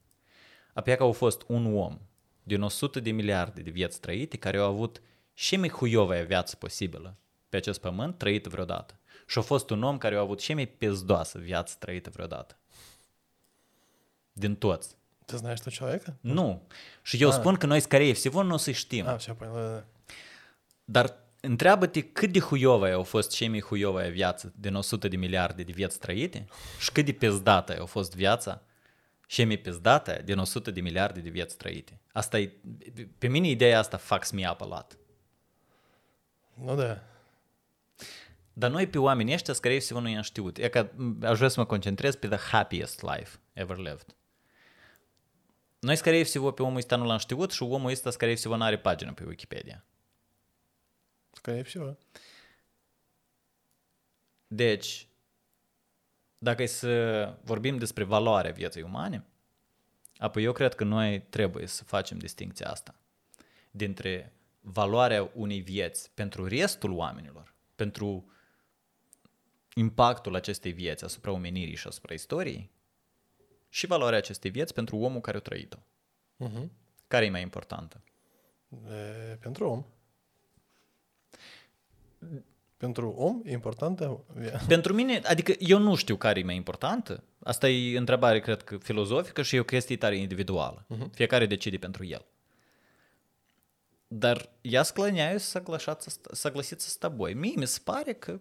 Apoi că au fost un om din 100 de miliarde de vieți trăite care au avut și mai huiova viață posibilă pe acest pământ trăită vreodată. Și a fost un om care a avut și mai pizdoasă viață trăită vreodată. Din toți. Ты знаешь этого человека? Nu. Și eu а. spun că noi, скорее всего, nu o să știm. А, все понял, да, да. Dar întreabă-te cât de huiovă au fost cei mai huiovă viață din 100 de miliarde de vieți trăite și cât de pizdată a fost viața cei mai pizdată din 100 de miliarde de vieți trăite. Asta e, pe mine ideea asta fucks me up a lot. Nu da. Dar noi pe oamenii ăștia, скорее всего, nu i-am știut. E că aș vrea să mă concentrez pe the happiest life ever lived. Noi, скорее всего, pe omul ăsta nu l-am știut și omul ăsta, скорее всего, nu are pagină pe Wikipedia. Скорее всего. Deci, dacă e să vorbim despre valoarea vieții umane, apoi eu cred că noi trebuie să facem distinția asta dintre valoarea unei vieți pentru restul oamenilor, pentru impactul acestei vieți asupra omenirii și asupra istoriei și valoarea acestei vieți pentru omul care a trăit-o. Uh-huh. Care e mai importantă? E, pentru om. Pentru om e importantă? Pentru mine, adică eu nu știu care e mai importantă. Asta e întrebare, cred că, filozofică și e o chestie tare individuală. Uh-huh. Fiecare decide pentru el. Dar я склоняюсь соглашаться, согласиться с тобой. Mie mi se pare că,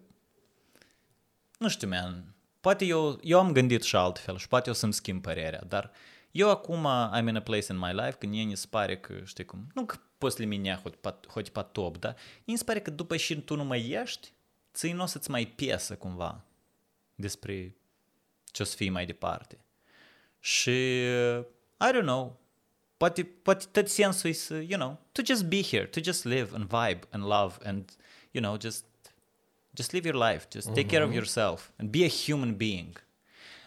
nu știu, man, poate eu, eu am gândit și altfel și poate eu să-mi schimb părerea, dar eu acum I'm in a place in my life când mie mi se pare că, știi cum, nu că после меня хоть, под, хоть потоп, da? Mi se pare că după și tu nu mai ești, ți nu o să-ți mai piesă cumva despre ce o să fii mai departe. Și, I don't know, poate, poate tot sensul e să, you know, to just be here, to just live and vibe and love and, you know, just, just live your life, just take mm-hmm. care of yourself and be a human being.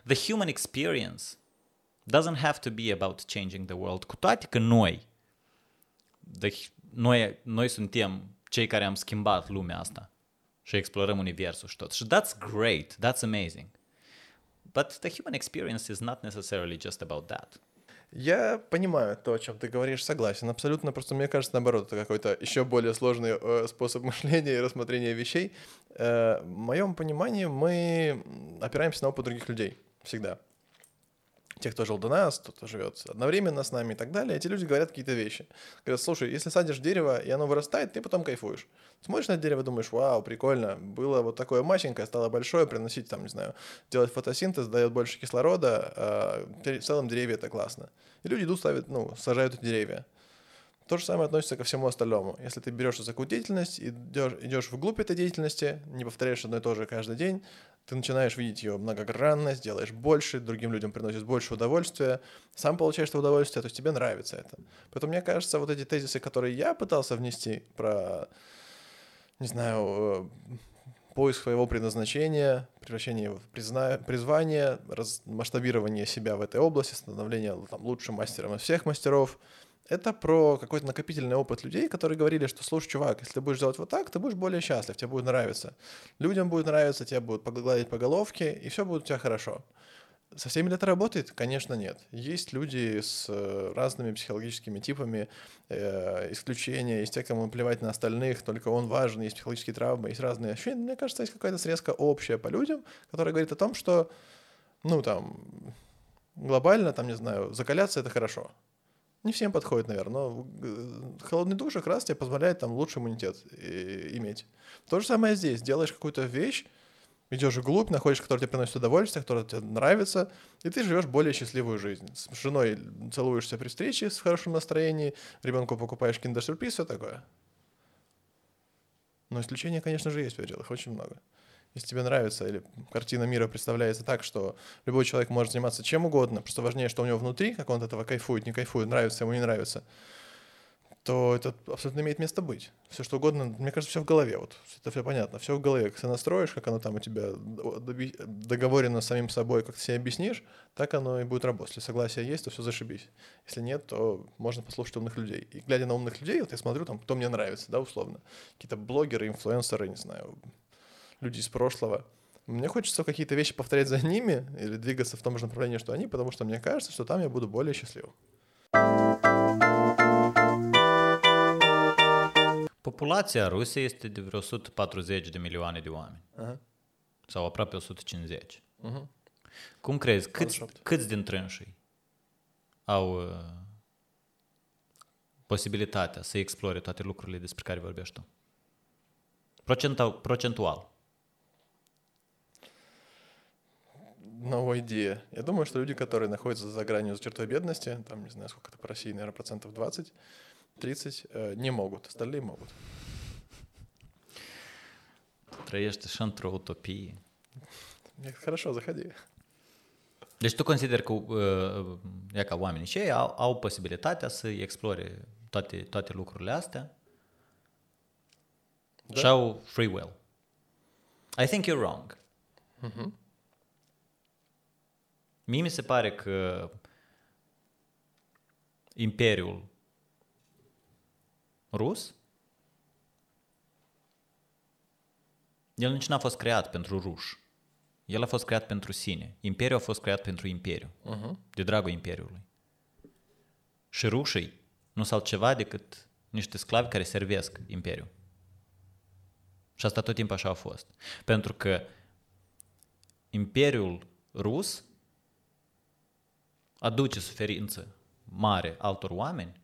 The human experience doesn't have to be about changing the world, cu toate că noi, the, noi, noi suntem cei care am schimbat lumea asta și explorăm universul și tot. Și that's great, that's amazing. But the human experience is not necessarily just about that. Я понимаю то, о чем ты говоришь, согласен, абсолютно. Просто мне кажется, наоборот, это какой-то еще более сложный э, способ мышления и рассмотрения вещей. Э, в моем понимании мы опираемся на опыт других людей всегда. Те, кто жил до нас, кто живет одновременно с нами и так далее, эти люди говорят какие-то вещи. Говорят, слушай, если садишь дерево, и оно вырастает, ты потом кайфуешь. Смотришь на дерево, думаешь, вау, прикольно, было вот такое маленькое, стало большое, приносить там, не знаю, делать фотосинтез, дает больше кислорода, а в целом деревья это классно. И люди идут, ставят, ну, сажают деревья. То же самое относится ко всему остальному. Если ты берешь за какую деятельность, идешь, идешь вглубь этой деятельности, не повторяешь одно и то же каждый день, ты начинаешь видеть ее многогранность, делаешь больше, другим людям приносит больше удовольствия, сам получаешь это удовольствие, то есть тебе нравится это. Поэтому мне кажется, вот эти тезисы, которые я пытался внести про, не знаю, э, поиск своего предназначения, превращение в призна... призвание, раз... масштабирование себя в этой области, становление там, лучшим мастером из всех мастеров — это про какой-то накопительный опыт людей, которые говорили, что, слушай, чувак, если ты будешь делать вот так, ты будешь более счастлив, тебе будет нравиться. Людям будет нравиться, тебе будут погладить по головке, и все будет у тебя хорошо. Со всеми ли это работает? Конечно, нет. Есть люди с э, разными психологическими типами, э, исключения, есть те, кому плевать на остальных, только он важен, есть психологические травмы, есть разные ощущения. Мне кажется, есть какая-то срезка общая по людям, которая говорит о том, что, ну, там, глобально, там, не знаю, закаляться — это хорошо. Не всем подходит, наверное, но холодный душ как раз тебе позволяет там лучший иммунитет э, иметь. То же самое здесь. Делаешь какую-то вещь, идешь вглубь, находишь, которая тебе приносит удовольствие, которая тебе нравится, и ты живешь более счастливую жизнь. С женой целуешься при встрече с хорошим настроением, ребенку покупаешь киндер-сюрприз, все такое. Но исключения, конечно же, есть в пределах, очень много если тебе нравится, или картина мира представляется так, что любой человек может заниматься чем угодно, просто важнее, что у него внутри, как он от этого кайфует, не кайфует, нравится ему, не нравится, то это абсолютно имеет место быть. Все что угодно, мне кажется, все в голове, вот, это все понятно, все в голове, как ты настроишь, как оно там у тебя договорено с самим собой, как ты себе объяснишь, так оно и будет работать. Если согласие есть, то все зашибись. Если нет, то можно послушать умных людей. И глядя на умных людей, вот я смотрю, там, кто мне нравится, да, условно, какие-то блогеры, инфлюенсеры, не знаю, люди из прошлого. Мне хочется какие-то вещи повторять за ними или двигаться в том же направлении, что они, потому что мне кажется, что там я буду более счастливым. Populația Rusiei este de vreo 140 de milioane de oameni. Uh-huh. Sau aproape 150. Uh-huh. Cum crezi, câți, câți dintre înșii au uh, posibilitatea să explore toate lucrurile despre care vorbești tu? Procentual. procentual. No idea. Я думаю, что люди, которые находятся за гранью за чертой бедности, там, не знаю, сколько это по России, наверное, процентов 20, 30, э, не могут, остальные могут. Trăiește și într-o utopie. Хорошо, заходи. Deci tu consider că uh, e ca oamenii și ei au, au posibilitatea să explore toate, toate lucrurile astea da. și au free will. I think you're wrong. Mm-hmm. Mie mi se pare că Imperiul rus el nici n-a fost creat pentru ruși. El a fost creat pentru sine. Imperiul a fost creat pentru imperiu. Uh-huh. De dragul imperiului. Și rușii nu sunt altceva decât niște sclavi care servesc imperiul. Și asta tot timpul așa a fost. Pentru că imperiul rus aduce suferință mare altor oameni,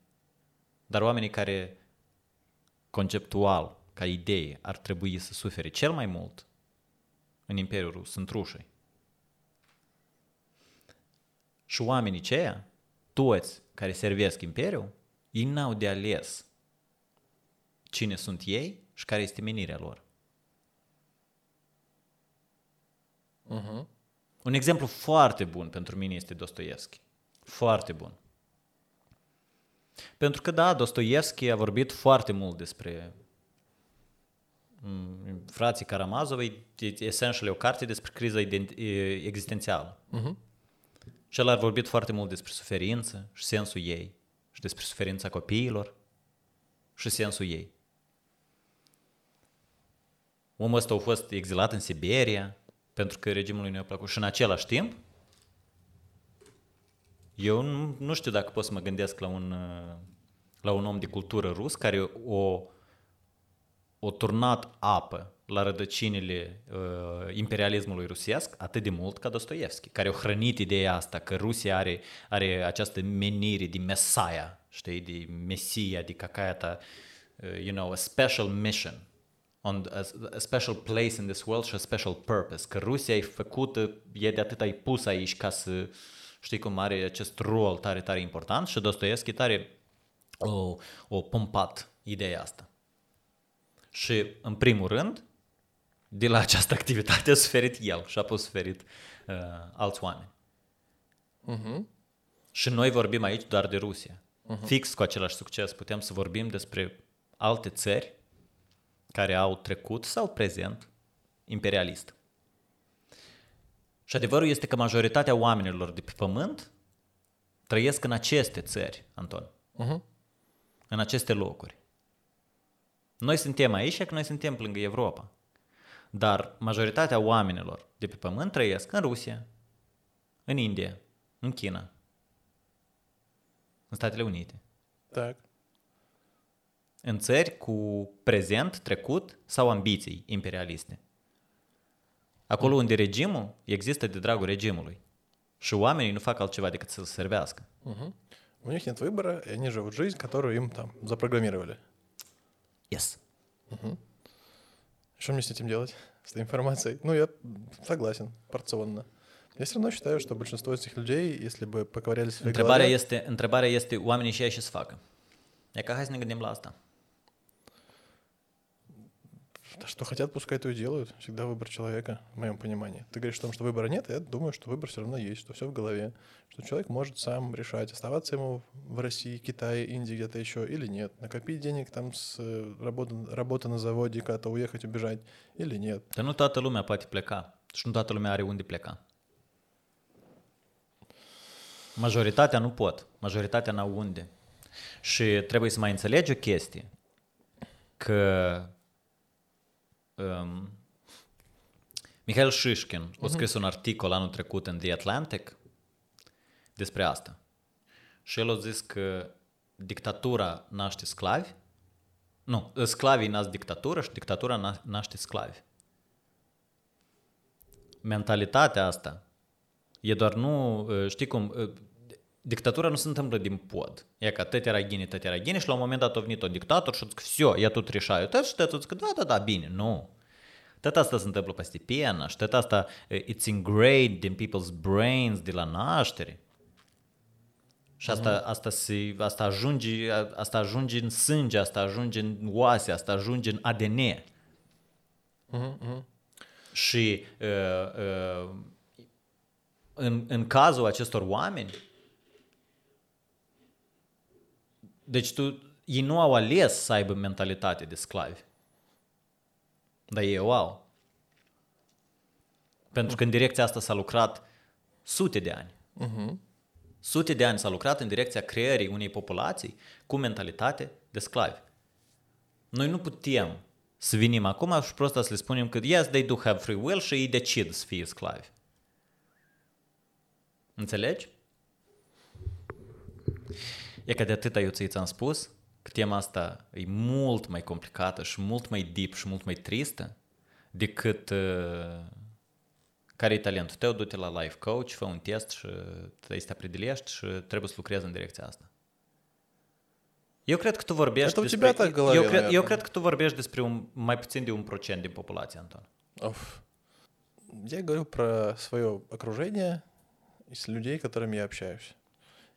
dar oamenii care conceptual, ca idee, ar trebui să sufere cel mai mult în Imperiul Rus sunt rușii. Și oamenii ceia, toți care servesc Imperiul, ei n-au de ales cine sunt ei și care este menirea lor. Uh-huh. Un exemplu foarte bun pentru mine este Dostoevski. Foarte bun. Pentru că, da, Dostoevski a vorbit foarte mult despre mm, frații Karamazovei, essential o carte despre criza existențială. Uh-huh. Și el a vorbit foarte mult despre suferință și sensul ei, și despre suferința copiilor și sensul ei. Omul ăsta a fost exilat în Siberia pentru că regimul lui nu i-a plăcut. Și în același timp, eu nu, nu știu dacă pot să mă gândesc la un, uh, la un om de cultură rus care o, o turnat apă la rădăcinile uh, imperialismului rusesc atât de mult ca Dostoevski, care a hrănit ideea asta că Rusia are, are această menire de Mesaia, știi, de Mesia, de какая-то, uh, you know, a special mission, on a, a special place in this world și a special purpose, că Rusia e făcută, e de atât ai pus aici ca să, știi cum are acest rol tare, tare important și Dostoevski tare o, o pompat ideea asta. Și, în primul rând, de la această activitate a suferit el și apoi a suferit uh, alți oameni. Uh-huh. Și noi vorbim aici doar de Rusia. Uh-huh. Fix cu același succes putem să vorbim despre alte țări care au trecut sau prezent imperialist. Și adevărul este că majoritatea oamenilor de pe pământ trăiesc în aceste țări, Anton. Uh-huh. În aceste locuri. Noi suntem aici, că noi suntem lângă Europa. Dar majoritatea oamenilor de pe pământ trăiesc în Rusia, în India, în China, în Statele Unite. Tak. În țări cu prezent, trecut sau ambiții imperialiste. Acolo unde regimul există de dragul regimului și oamenii nu fac altceva decât să-l servească. Мгм. У них нет выбора, и они живут жизнь, которую им там запрограммировали. Yes. Что мне с этим делать? С этой информацией? Ну, я согласен, порционно. Я все равно считаю, что большинство этих людей, если бы поковырялись в своей Întrebarea голове... este, întrebarea este oamenii și ei ce să facă. E ca hai să ne gândim la asta. Да что хотят, пускай то и делают. Всегда выбор человека, в моем понимании. Ты говоришь о том, что выбора нет, я думаю, что выбор все равно есть, что все в голове. Что человек может сам решать, оставаться ему в России, Китае, Индии где-то еще или нет. Накопить денег там с э, работы, работы на заводе, куда-то уехать, убежать или нет. Nu toată lumea poate pleca și nu toată lumea are unde pleca. Majoritatea nu pot, majoritatea n-au unde. Și trebuie să mai înțelegi o chestie, că um, Mihail Shishkin a scris un articol anul trecut în The Atlantic despre asta. Și el a zis că dictatura naște sclavi, nu, sclavii nasc dictatură și dictatura na- naște sclavi. Mentalitatea asta e doar nu, știi cum, dictatura nu se întâmplă din pod. E ca tăti era ghine, tăti era ghine și la un moment dat a venit un dictator și a zis, все, я тут решаю. Tot și tot zic, da, da, da, bine, nu. Tot asta se întâmplă постепенно și tot asta, eh, it's ingrained in people's brains de la naștere. Și asta, asta, se, asta, ajunge, asta ajunge în sânge, asta ajunge în oase, asta ajunge în ADN. Мгм, мгм. Și uh, uh, în, în cazul acestor oameni, Deci tu, ei nu au ales să aibă mentalitate de sclavi. Dar ei o au. Pentru că în direcția asta s-a lucrat sute de ani. Uh-huh. Sute de ani s-a lucrat în direcția creării unei populații cu mentalitate de sclavi. Noi nu putem să venim acum și prost să le spunem că yes, they do have free will și ei decid să fie sclavi. Înțelegi? E că de atâta eu ți am spus că tema asta e mult mai complicată și mult mai deep și mult mai tristă decât uh, care e talentul tău, du-te la life coach, fă un test și te te определești și trebuie să lucrezi în direcția asta. Eu cred că tu vorbești Это у despre... тебя так в голове, eu, cred, eu наверное. cred că tu vorbești despre un, mai puțin de un procent din populație, Anton. Оф. Я говорю про свое окружение из людей, с которыми я общаюсь.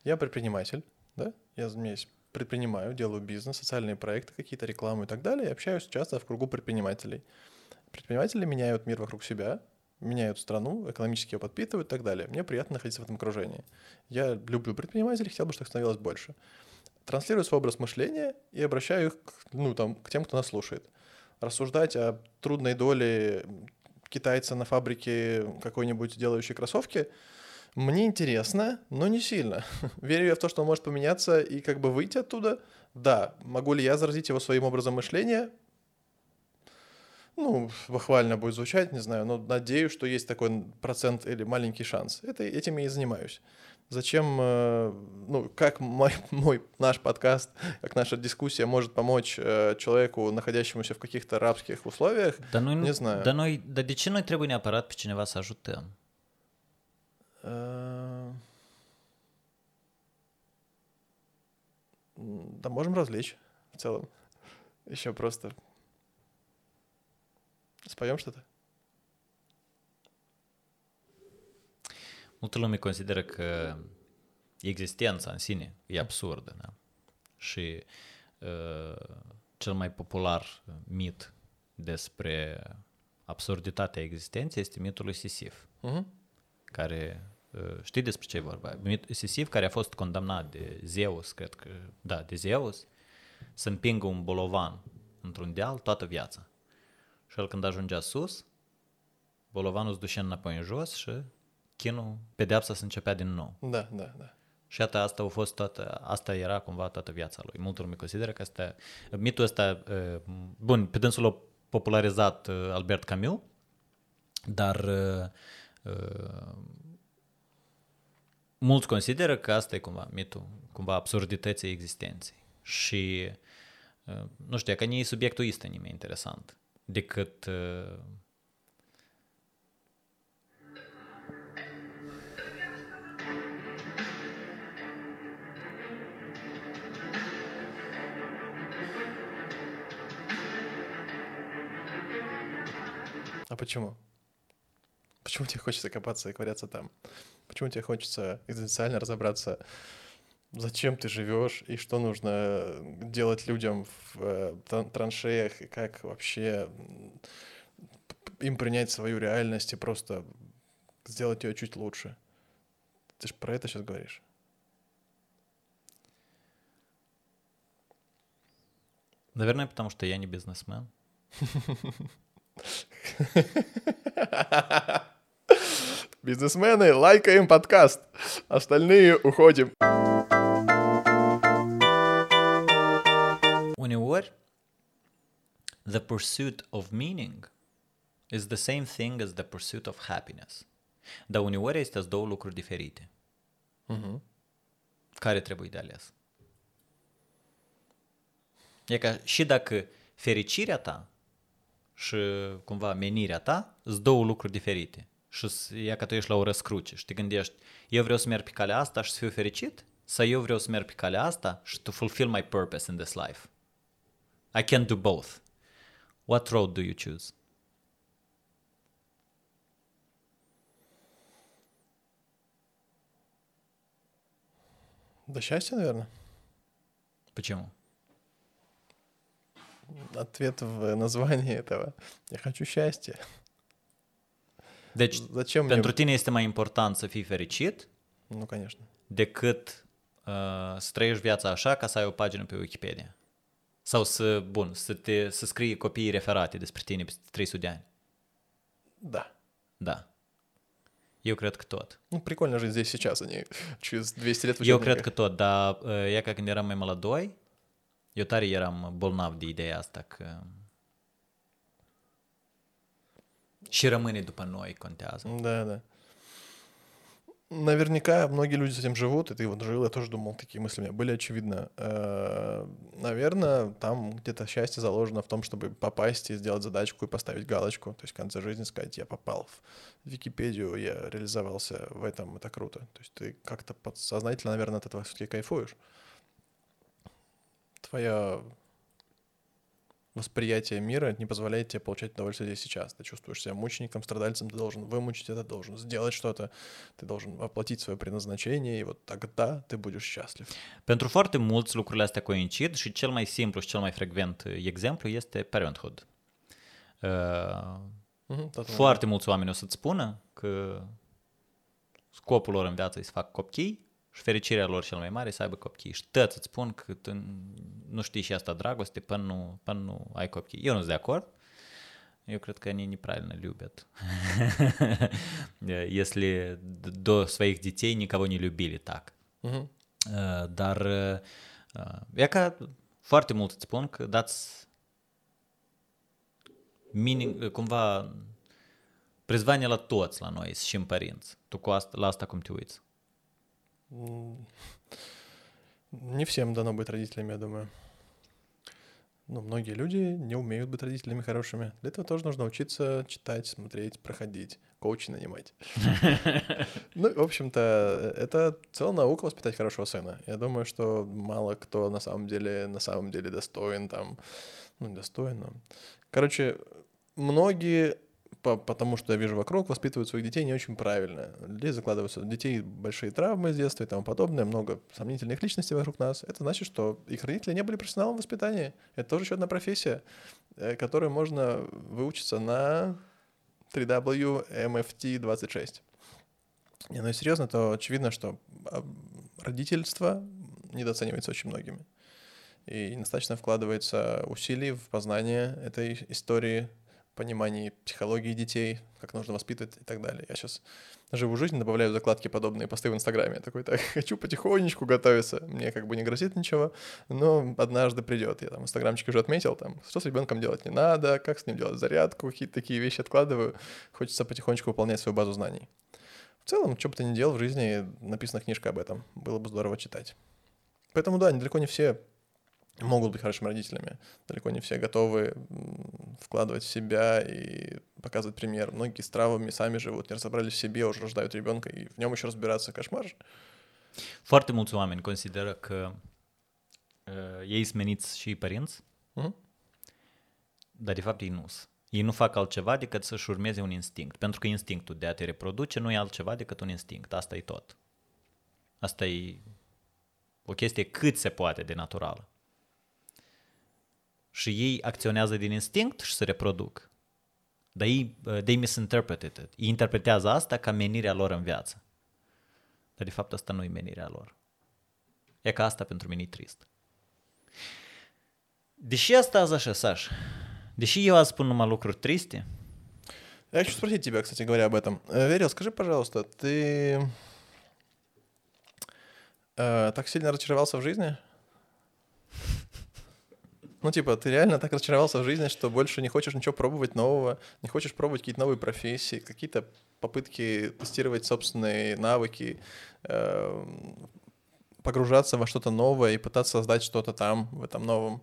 Я предприниматель, да? Я занимаюсь, предпринимаю, делаю бизнес, социальные проекты, какие-то рекламу и так далее. И общаюсь часто в кругу предпринимателей. Предприниматели меняют мир вокруг себя, меняют страну, экономически ее подпитывают и так далее. Мне приятно находиться в этом окружении. Я люблю предпринимателей, хотел бы, чтобы их становилось больше. Транслирую свой образ мышления и обращаю их к, ну, там, к тем, кто нас слушает. рассуждать о трудной доле китайца на фабрике какой-нибудь делающей кроссовки, мне интересно, но не сильно. Верю я в то, что он может поменяться и как бы выйти оттуда. Да, могу ли я заразить его своим образом мышления? Ну, бахвально будет звучать, не знаю, но надеюсь, что есть такой процент или маленький шанс. Это, этим я и занимаюсь. Зачем, э, ну, как мой, мой наш подкаст, как наша дискуссия может помочь э, человеку, находящемуся в каких-то рабских условиях, Dar noi, не знаю. Dar, noi, dar de ce noi trebuie neapărat pe cineva Да можем развлечь в целом. Еще просто споем что-то. Multă lume consideră că existența în sine e absurdă, da? Și uh, cel mai popular mit despre absurditatea existenței este mitul lui Sisif, Мгм. care, uh, știi despre ce e vorba. Sisiv, care a fost condamnat de Zeus, cred că, da, de Zeus, să împingă un bolovan într-un deal toată viața. Și el când ajungea sus, bolovanul îți ducea înapoi în jos și chinul, pedeapsa se începea din nou. Da, da, da. Și iată, asta a fost toată, asta era cumva toată viața lui. Multă lume consideră că asta, mitul ăsta, uh, bun, pe dânsul l-a popularizat uh, Albert Camus, dar uh, mulți consideră că asta e cumva mitul, cumva absurdității existenței. Și, uh, nu știu, că nu e subiectul ăsta nimeni interesant, decât uh, А почему? Почему тебе хочется копаться и ковыряться там? Почему тебе хочется экзистенциально разобраться, зачем ты живешь и что нужно делать людям в э, тран- траншеях, и как вообще им принять свою реальность и просто сделать ее чуть лучше? Ты же про это сейчас говоришь. наверное, потому что я не бизнесмен. Бизнесмены, лайкаем подкаст. Остальные уходим. Uneori, the pursuit of meaning is the same thing as the pursuit of happiness. Dar uneori este două lucruri diferite. Мгм. Care trebuie de ales? E ca și dacă fericirea ta și cumva menirea ta sunt două lucruri diferite. Și s- e ca tu ești la o răscruce și te gândești, eu vreau să merg pe calea asta și să fiu fericit? Sau eu vreau să merg pe calea asta și to fulfill my purpose in this life? I can do both. What road do you choose? До счастья, наверное. Почему? Ответ в названии этого. Я хочу счастья. Deci, Зачем pentru мне... tine este mai important să fii fericit Ну, конечно. decât uh, să trăiești viața așa ca să ai o pagină pe Wikipedia. Sau să, bun, să, te, să scrii copiii referate despre tine peste 300 de ani. Да. Da. Eu cred că tot. Ну, прикольно жить здесь сейчас, а не через 200 лет в Eu cred учебниках. că tot, dar uh, e ca când eram mai mălădoi, eu tare eram bolnav de ideea asta că și rămâne după noi contează. Да, да. Наверняка многие люди с этим живут, и ты вот жил, я тоже думал, такие мысли у меня были, очевидно. Э, Наверное, там где-то счастье заложено в том, чтобы попасть и сделать задачку и поставить галочку. То есть в конце жизни сказать, я попал в Википедию, я реализовался в этом, это круто. То есть ты как-то подсознательно, наверное, от этого все-таки кайфуешь. Твое восприятие мира не позволяет тебе получать удовольствие здесь сейчас. Ты чувствуешь себя мучеником, страдальцем, ты должен вымучить это, должен сделать что-то, ты должен воплотить свое предназначение, и вот тогда ты будешь счастлив. Pentru foarte mulți lucrurile astea coincid și cel mai simplu și cel mai frecvent exemplu este parenthood. Uh. Foarte mulți oameni o să-ți spună că scopul lor în viață e să fac copii și fericirea lor cel mai mare e să aibă copii. Și tăți îți spun că tu nu știi și asta dragoste până nu, până nu ai copii. Eu nu sunt de acord. Eu cred că они неправильно любят. Если до своих детей никого не любили так. Mhm. Uh, Dar uh, uh, e ca foarte mult îți spun că dați minim, cumva prizvanie la toți la noi și în părinți. Tu cu asta, la asta cum te uiți? Не всем дано быть родителями, я думаю. Ну, многие люди не умеют быть родителями хорошими. Для этого тоже нужно учиться читать, смотреть, проходить, коучи нанимать. Ну, в общем-то, это целая наука воспитать хорошего сына. Я думаю, что мало кто на самом деле, на самом деле достоин там, ну, достоин, но... Короче, многие по- потому что я вижу вокруг, воспитывают своих детей не очень правильно. Людей закладываются, у детей большие травмы с детства и тому подобное, много сомнительных личностей вокруг нас. Это значит, что их родители не были профессионалом в воспитании. Это тоже еще одна профессия, э, которой можно выучиться на 3W-MFT-26. Не, ну и серьезно, то очевидно, что а, родительство недооценивается очень многими. И недостаточно вкладывается усилий в познание этой истории, понимании психологии детей, как нужно воспитывать и так далее. Я сейчас живу жизнь, добавляю закладки подобные посты в Инстаграме. Я такой, так, хочу потихонечку готовиться. Мне как бы не грозит ничего, но однажды придет. Я там в Инстаграмчике уже отметил, там, что с ребенком делать не надо, как с ним делать зарядку, какие-то такие вещи откладываю. Хочется потихонечку выполнять свою базу знаний. В целом, что бы ты ни делал в жизни, написана книжка об этом. Было бы здорово читать. Поэтому, да, далеко не все могут быть хорошими родителями. Далеко не все готовы м, vкладывать в себя и показывать пример. Многие с травмами сами живут, не разобрались в себе, уже рождают ребенка, и в нем еще разбираться кошмар. же. Foarte mulți oameni consideră că uh, ei sunt meniți și părinți, Мгм. dar de fapt ei nu sunt. Ei nu fac altceva decât să-și urmeze un instinct, pentru că instinctul de a te reproduce nu e altceva decât un instinct. Asta e tot. Asta e o chestie cât se poate de naturală. Și ei acționează din instinct și se reproduc. Dar ei, uh, they misinterpreted it. Ei interpretează asta ca menirea lor în viață. Dar de fapt asta nu e menirea lor. E ca asta pentru mine e trist. Deși asta azi așa, Saș, deși eu azi spun numai lucruri triste, Я хочу спросить тебя, кстати говоря, об этом. Э, Верил, скажи, пожалуйста, ты э, так сильно разочаровался в жизни? Ну, типа, ты реально так разочаровался в жизни, что больше не хочешь ничего пробовать нового, не хочешь пробовать какие-то новые профессии, какие-то попытки тестировать собственные навыки, э, погружаться во что-то новое и пытаться создать что-то там, в этом новом.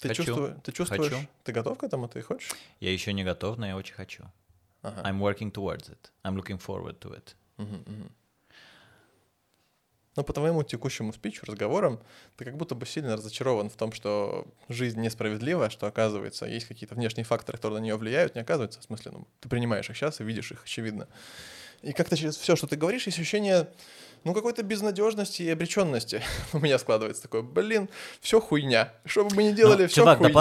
Ты, Хочу. чувствуешь, ты чувствуешь, Хочу. ты готов к этому, ты хочешь? я еще не готов, но я очень хочу. Ага. I'm working towards it. I'm looking forward to it. Мгм, мгм. Но по твоему текущему спичу, разговорам, ты как будто бы сильно разочарован в том, что жизнь несправедлива, что, оказывается, есть какие-то внешние факторы, которые на нее влияют, не оказывается, в смысле, ну, ты принимаешь их сейчас и видишь их, очевидно. И как-то через все, что ты говоришь, есть ощущение, ну, какой-то безнадежности и обреченности. У меня складывается такое, блин, все хуйня. Что бы мы ни делали, все хуйня.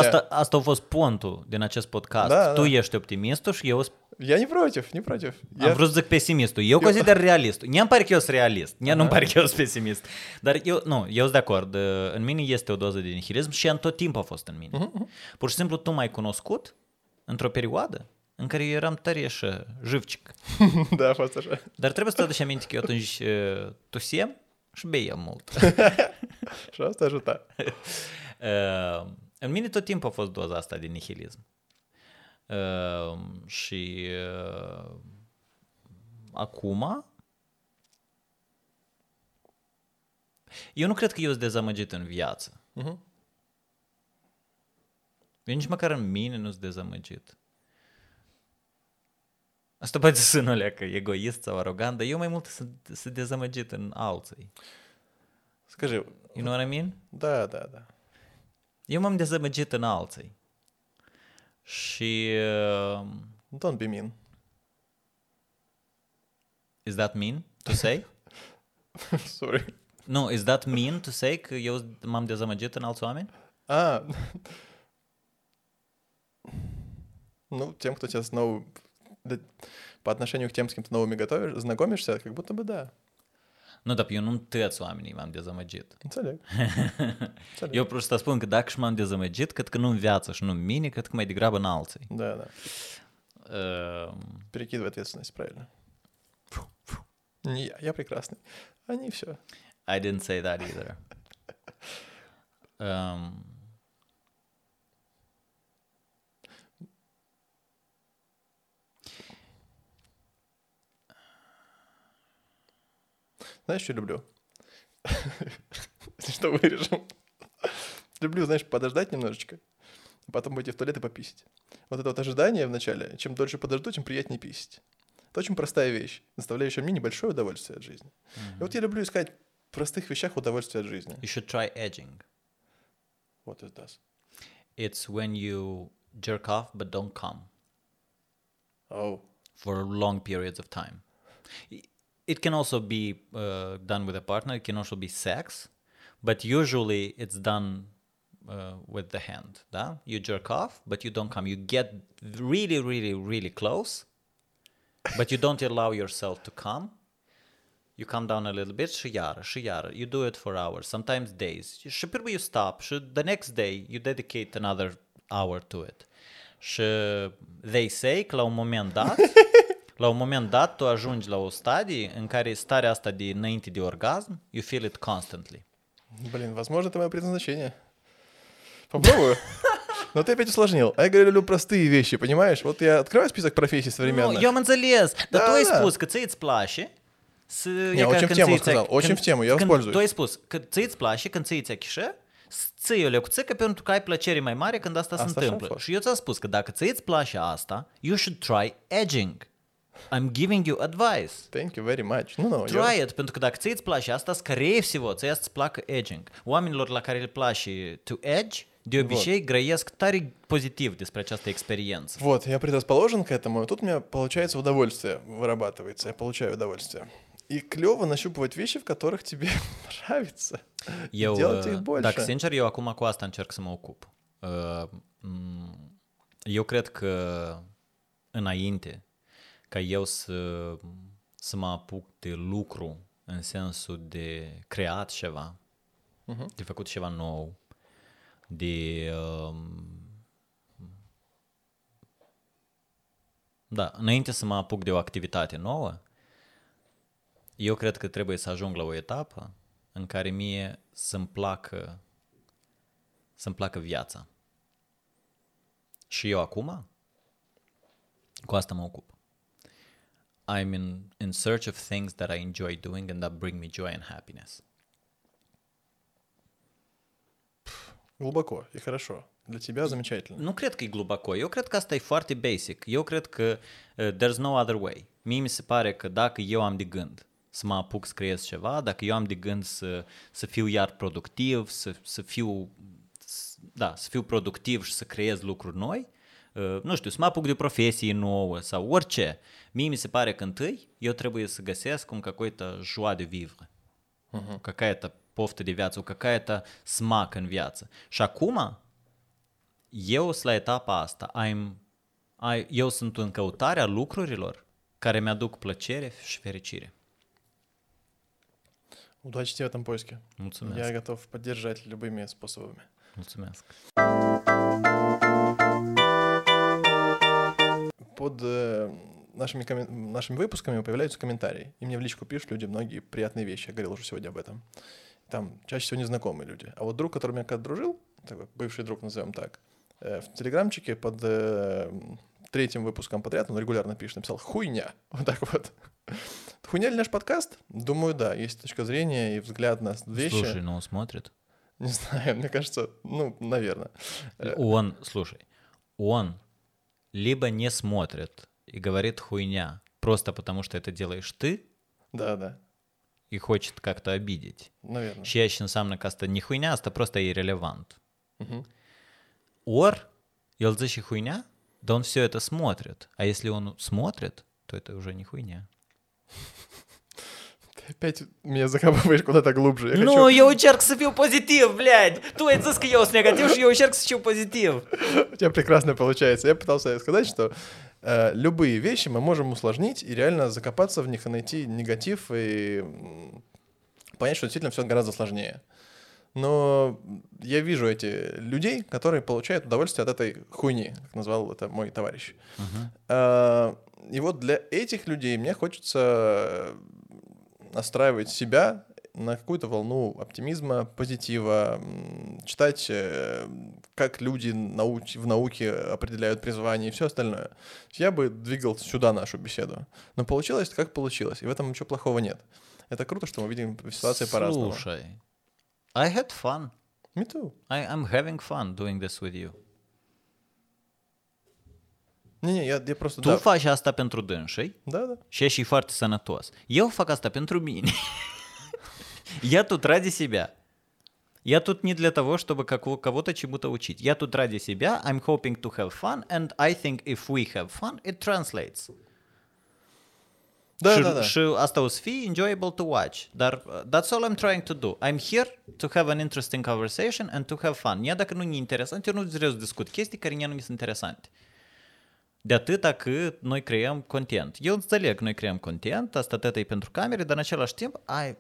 pontul din acest podcast. Da, tu da. ești optimistul și eu sunt- Я не против, не против. am Я- vrut să zic pesimistul. Eu consider realistul. Nu-mi pare că eu sunt realist. Nu nu-mi pare că eu sunt pesimist. Dar eu, nu, eu sunt de acord. În mine este o doză de nihilism și în tot timpul a fost în mine. Pur și simplu tu m-ai cunoscut într-o perioadă în care eu eram tare așa, jivcic. da, a fost așa. Dar trebuie să te aduci aminte că eu atunci uh, tusem și beiam mult. și asta ajuta. Uh, în mine tot timpul a fost doza asta de nihilism. Uh, și uh, acum eu nu cred că eu sunt dezamăgit în viață. Uh-huh. Eu nici măcar în mine nu sunt dezamăgit. Asta poate să sună leacă egoist sau arogant, dar eu mai mult sunt, sunt dezamăgit în alții. Скажи, You know what I mean? да, да, да. Eu m-am dezamăgit în alții. Și uh, Don't be mean. is that mean to say? Sorry. nu, is that mean to say că eu m-am dezamăgit în alți oameni? А, ну, тем, кто тебя снова... да, по отношению к тем, с кем ты новыми готовишь, знакомишься, как будто бы да. Nu, dar eu nu toți oamenii m-am dezamăgit. Înțeleg. Înțeleg. Eu просто spun că dacă și m-am dezamăgit, cred că nu în viață și nu în mine, cred că mai degrabă în alții. Да, да. Uh, Перекидывай ответственность, правильно. Фу, фу. Не я, я прекрасный. Они все. I didn't say that either. Um, Знаешь, что люблю? Что, вырежем. Люблю, знаешь, подождать немножечко, а потом пойти в туалет и пописить. Вот это вот ожидание в начале, чем дольше подожду, тем приятнее писить. Это очень простая вещь, доставляющая мне небольшое удовольствие от жизни. И вот я люблю искать в простых вещах удовольствие от жизни. you should try edging. Вот it does. It's when you jerk off but don't come Oh, for long periods of time. It can also be uh, done with a partner. It can also be sex, but usually it's done uh, with the hand. You jerk off, but you don't come. You get really, really, really close, but you don't allow yourself to come. You come down a little bit, și iară. You do it for hours, sometimes days. Urmă you stop, the next day you dedicate another hour to it. They say la un moment la un moment dat tu ajungi la o stadie în care starea asta de înainte de orgasm, you feel it constantly. блин, возможно, это мое предназначение. Попробую. Но ты опять усложнил. А я говорю, люблю простые вещи, понимаешь? Вот я открываю список профессий современных. Înțeles, dar tu ai da. spus că ți îți place să... Не, e ca очень в тему сказал, очень в тему, я când воспользуюсь. Tu ai spus că ți îți place când ți îți achișă, ții o lecuțică pentru că ai plăcere mai mare când asta, se Asta așa a întâmplă. fost. Și eu ți-am spus că dacă ți îți place asta, you should try edging. I'm giving you advice. Thank you very much. Ну, ну, Try it, pentru că dacă ți îți place asta, скорее всего, ți să-ți placă edging. Oamenilor la care le place to edge, de obicei grăiesc tare pozitiv despre această experiență. Вот, я предрасположен к этому, и тут у меня получается удовольствие вырабатывается, я получаю удовольствие. И клево нащупывать вещи, в которых тебе нравится. Eu, Делать их uh, больше. dacă sincer, eu acum cu asta încerc să mă ocup. Uh, m, Eu cred că înainte ca eu să, să mă apuc de lucru în sensul de creat ceva, Mhm. de făcut ceva nou, de... um, Da, înainte să mă apuc de o activitate nouă, eu cred că trebuie să ajung la o etapă în care mie să-mi placă să-mi placă viața. Și eu acum cu asta mă ocup. I'm in, in search of things that I enjoy doing and that bring me joy and happiness. Глубоко и хорошо. Для тебя замечательно. Nu cred că e globacou. Eu cred că asta e foarte basic. Eu cred că uh, there's no other way. Mie mi se pare că dacă eu am de gând să mă apuc să creez ceva, dacă eu am de gând să, să fiu iar productiv, să, să fiu s- da, să fiu productiv și să creez lucruri noi, uh, nu știu, să mă apuc de o profesie nouă sau orice, mie mi se pare că întâi eu trebuie să găsesc un какой-то joie de vivre. Uh-huh. Какая-то poftă de viață, какая-то smac în viață. Și acum, eu sunt la etapa asta. I'm, I, eu sunt în căutarea lucrurilor care mi-aduc plăcere și fericire. Удачи тебе в этом поиске. Mulțumesc. Я готов поддержать любыми способами. Mulțumesc. Под э, нашими, коммен- нашими выпусками появляются комментарии. И мне в личку пишут люди многие приятные вещи. Я говорил уже сегодня об этом. Там чаще всего незнакомые люди. А вот друг, который меня когда дружил, такой бывший друг, назовем так, э, в телеграмчике под э, третьим выпуском подряд он регулярно пишет, написал «хуйня». Вот так вот. Хуйня ли наш подкаст? Думаю, да. Есть точка зрения и взгляд на вещи. Слушай, ну он смотрит. Не знаю, мне кажется, ну, наверное. Э, Он, слушай, он либо не смотрит и говорит хуйня, просто потому что это делаешь ты Да, да, и хочет как-то обидеть. наверное. Înseamnă că asta не хуйня, asta просто irrelevant. Мгм. Ор, el zice хуйня, да он все это смотрит. А если он смотрит, то это уже не хуйня. Ты опять меня закапываешь куда-то глубже. Я хочу... eu încerc să fiu pozitiv, блядь! Că eu sunt negativ și eu încerc să fiu pozitiv. У тебя прекрасно получается. Я пытался сказать, что любые вещи мы можем усложнить и реально закопаться в них и найти негатив и понять, что действительно все гораздо сложнее. Но я вижу эти людей, которые получают удовольствие от этой хуйни, как назвал это мой товарищ. А, И вот для этих людей мне хочется настраивать себя на какую-то волну оптимизма, позитива, читать, э, как люди науч- в науке определяют призвание и все остальное. Я бы двигал сюда нашу беседу. Но получилось как получилось, и в этом ничего плохого нет. Это круто, что мы видим ситуации по-разному. Слушай, I had fun. Me too. I, I'm having fun doing this with you. Не-не, я, я просто... Tu да, faci asta pentru dânsii да, да. și ești foarte sănătos. Eu fac asta pentru mine. Я тут ради себя. Я тут не для того, чтобы кого-то чему-то учить. Я тут ради себя. I'm hoping to have fun. And I think if we have fun, it translates. Да, și, да, да. asta o să fie enjoyable to watch. Uh, that's all I'm trying to do. I'm here to have an interesting conversation and to have fun. Ia dacă nu e interesant, eu nu vreau să discut chestii care nu sunt interesante. De atâta cât noi creăm content. Eu înțeleg că noi creăm content, asta atât e pentru camere, dar în același timp, ai,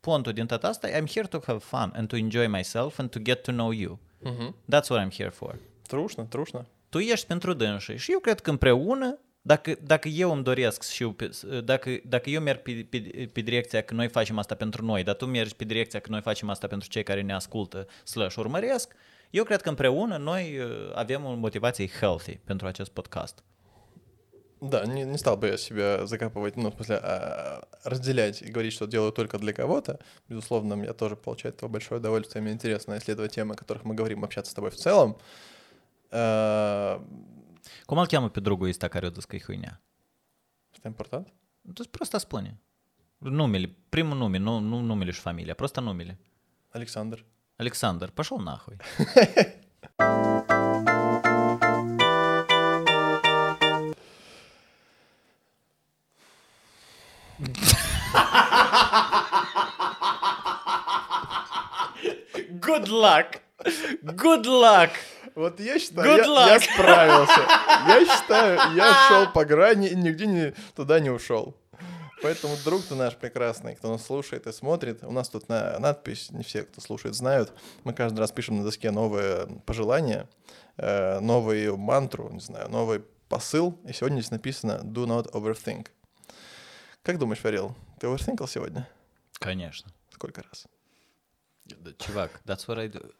pontul din toată asta, I'm here to have fun and to enjoy myself and to get to know you. Mm-hmm. That's what I'm here for. Trușnă, trușnă. Tu ești pentru dânsii și eu cred că împreună, dacă, dacă eu îmi doresc și eu, dacă, dacă eu merg pe, pe, pe direcția că noi facem asta pentru noi, dar tu mergi pe direcția că noi facem asta pentru cei care ne ascultă slash urmăresc, eu cred că împreună noi uh, avem o motivație healthy pentru acest podcast. Да, не, не стал бы я себя закапывать, ну, в смысле, а, разделять и говорить, что делаю только для кого-то. Безусловно, я тоже получаю этого большое удовольствие. Мне интересно исследовать темы, о которых мы говорим, общаться с тобой в целом. А, drugul ăsta care o zis că e huinea? Что important? Tu просто spune. Numele, primul nume, nu, nu numele și familia, просто numele. Александр. Alexander, пошел нахуй. Good luck! Good luck! Вот я считаю, Good я, я справился. Я считаю, я шел по грани и нигде не, туда не ушел. Поэтому, друг ты наш прекрасный, кто нас слушает и смотрит, у нас тут на надпись, не все, кто слушает, знают. Мы каждый раз пишем на доске новые пожелания, э, новую мантру, не знаю, новый посыл. И сегодня здесь написано «Do not overthink». Как думаешь, Фарил, ты оверсинкал сегодня? Конечно. Сколько раз? Да, Чувак, that's what I do.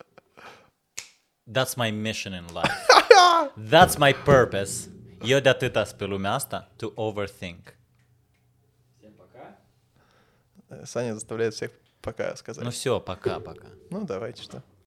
That's my mission in life. That's my purpose. Eu de atâta pe lumea asta, to overthink. Э, Саня заставляет всех пока сказать. Ну все, пока-пока. Ну, давайте, что.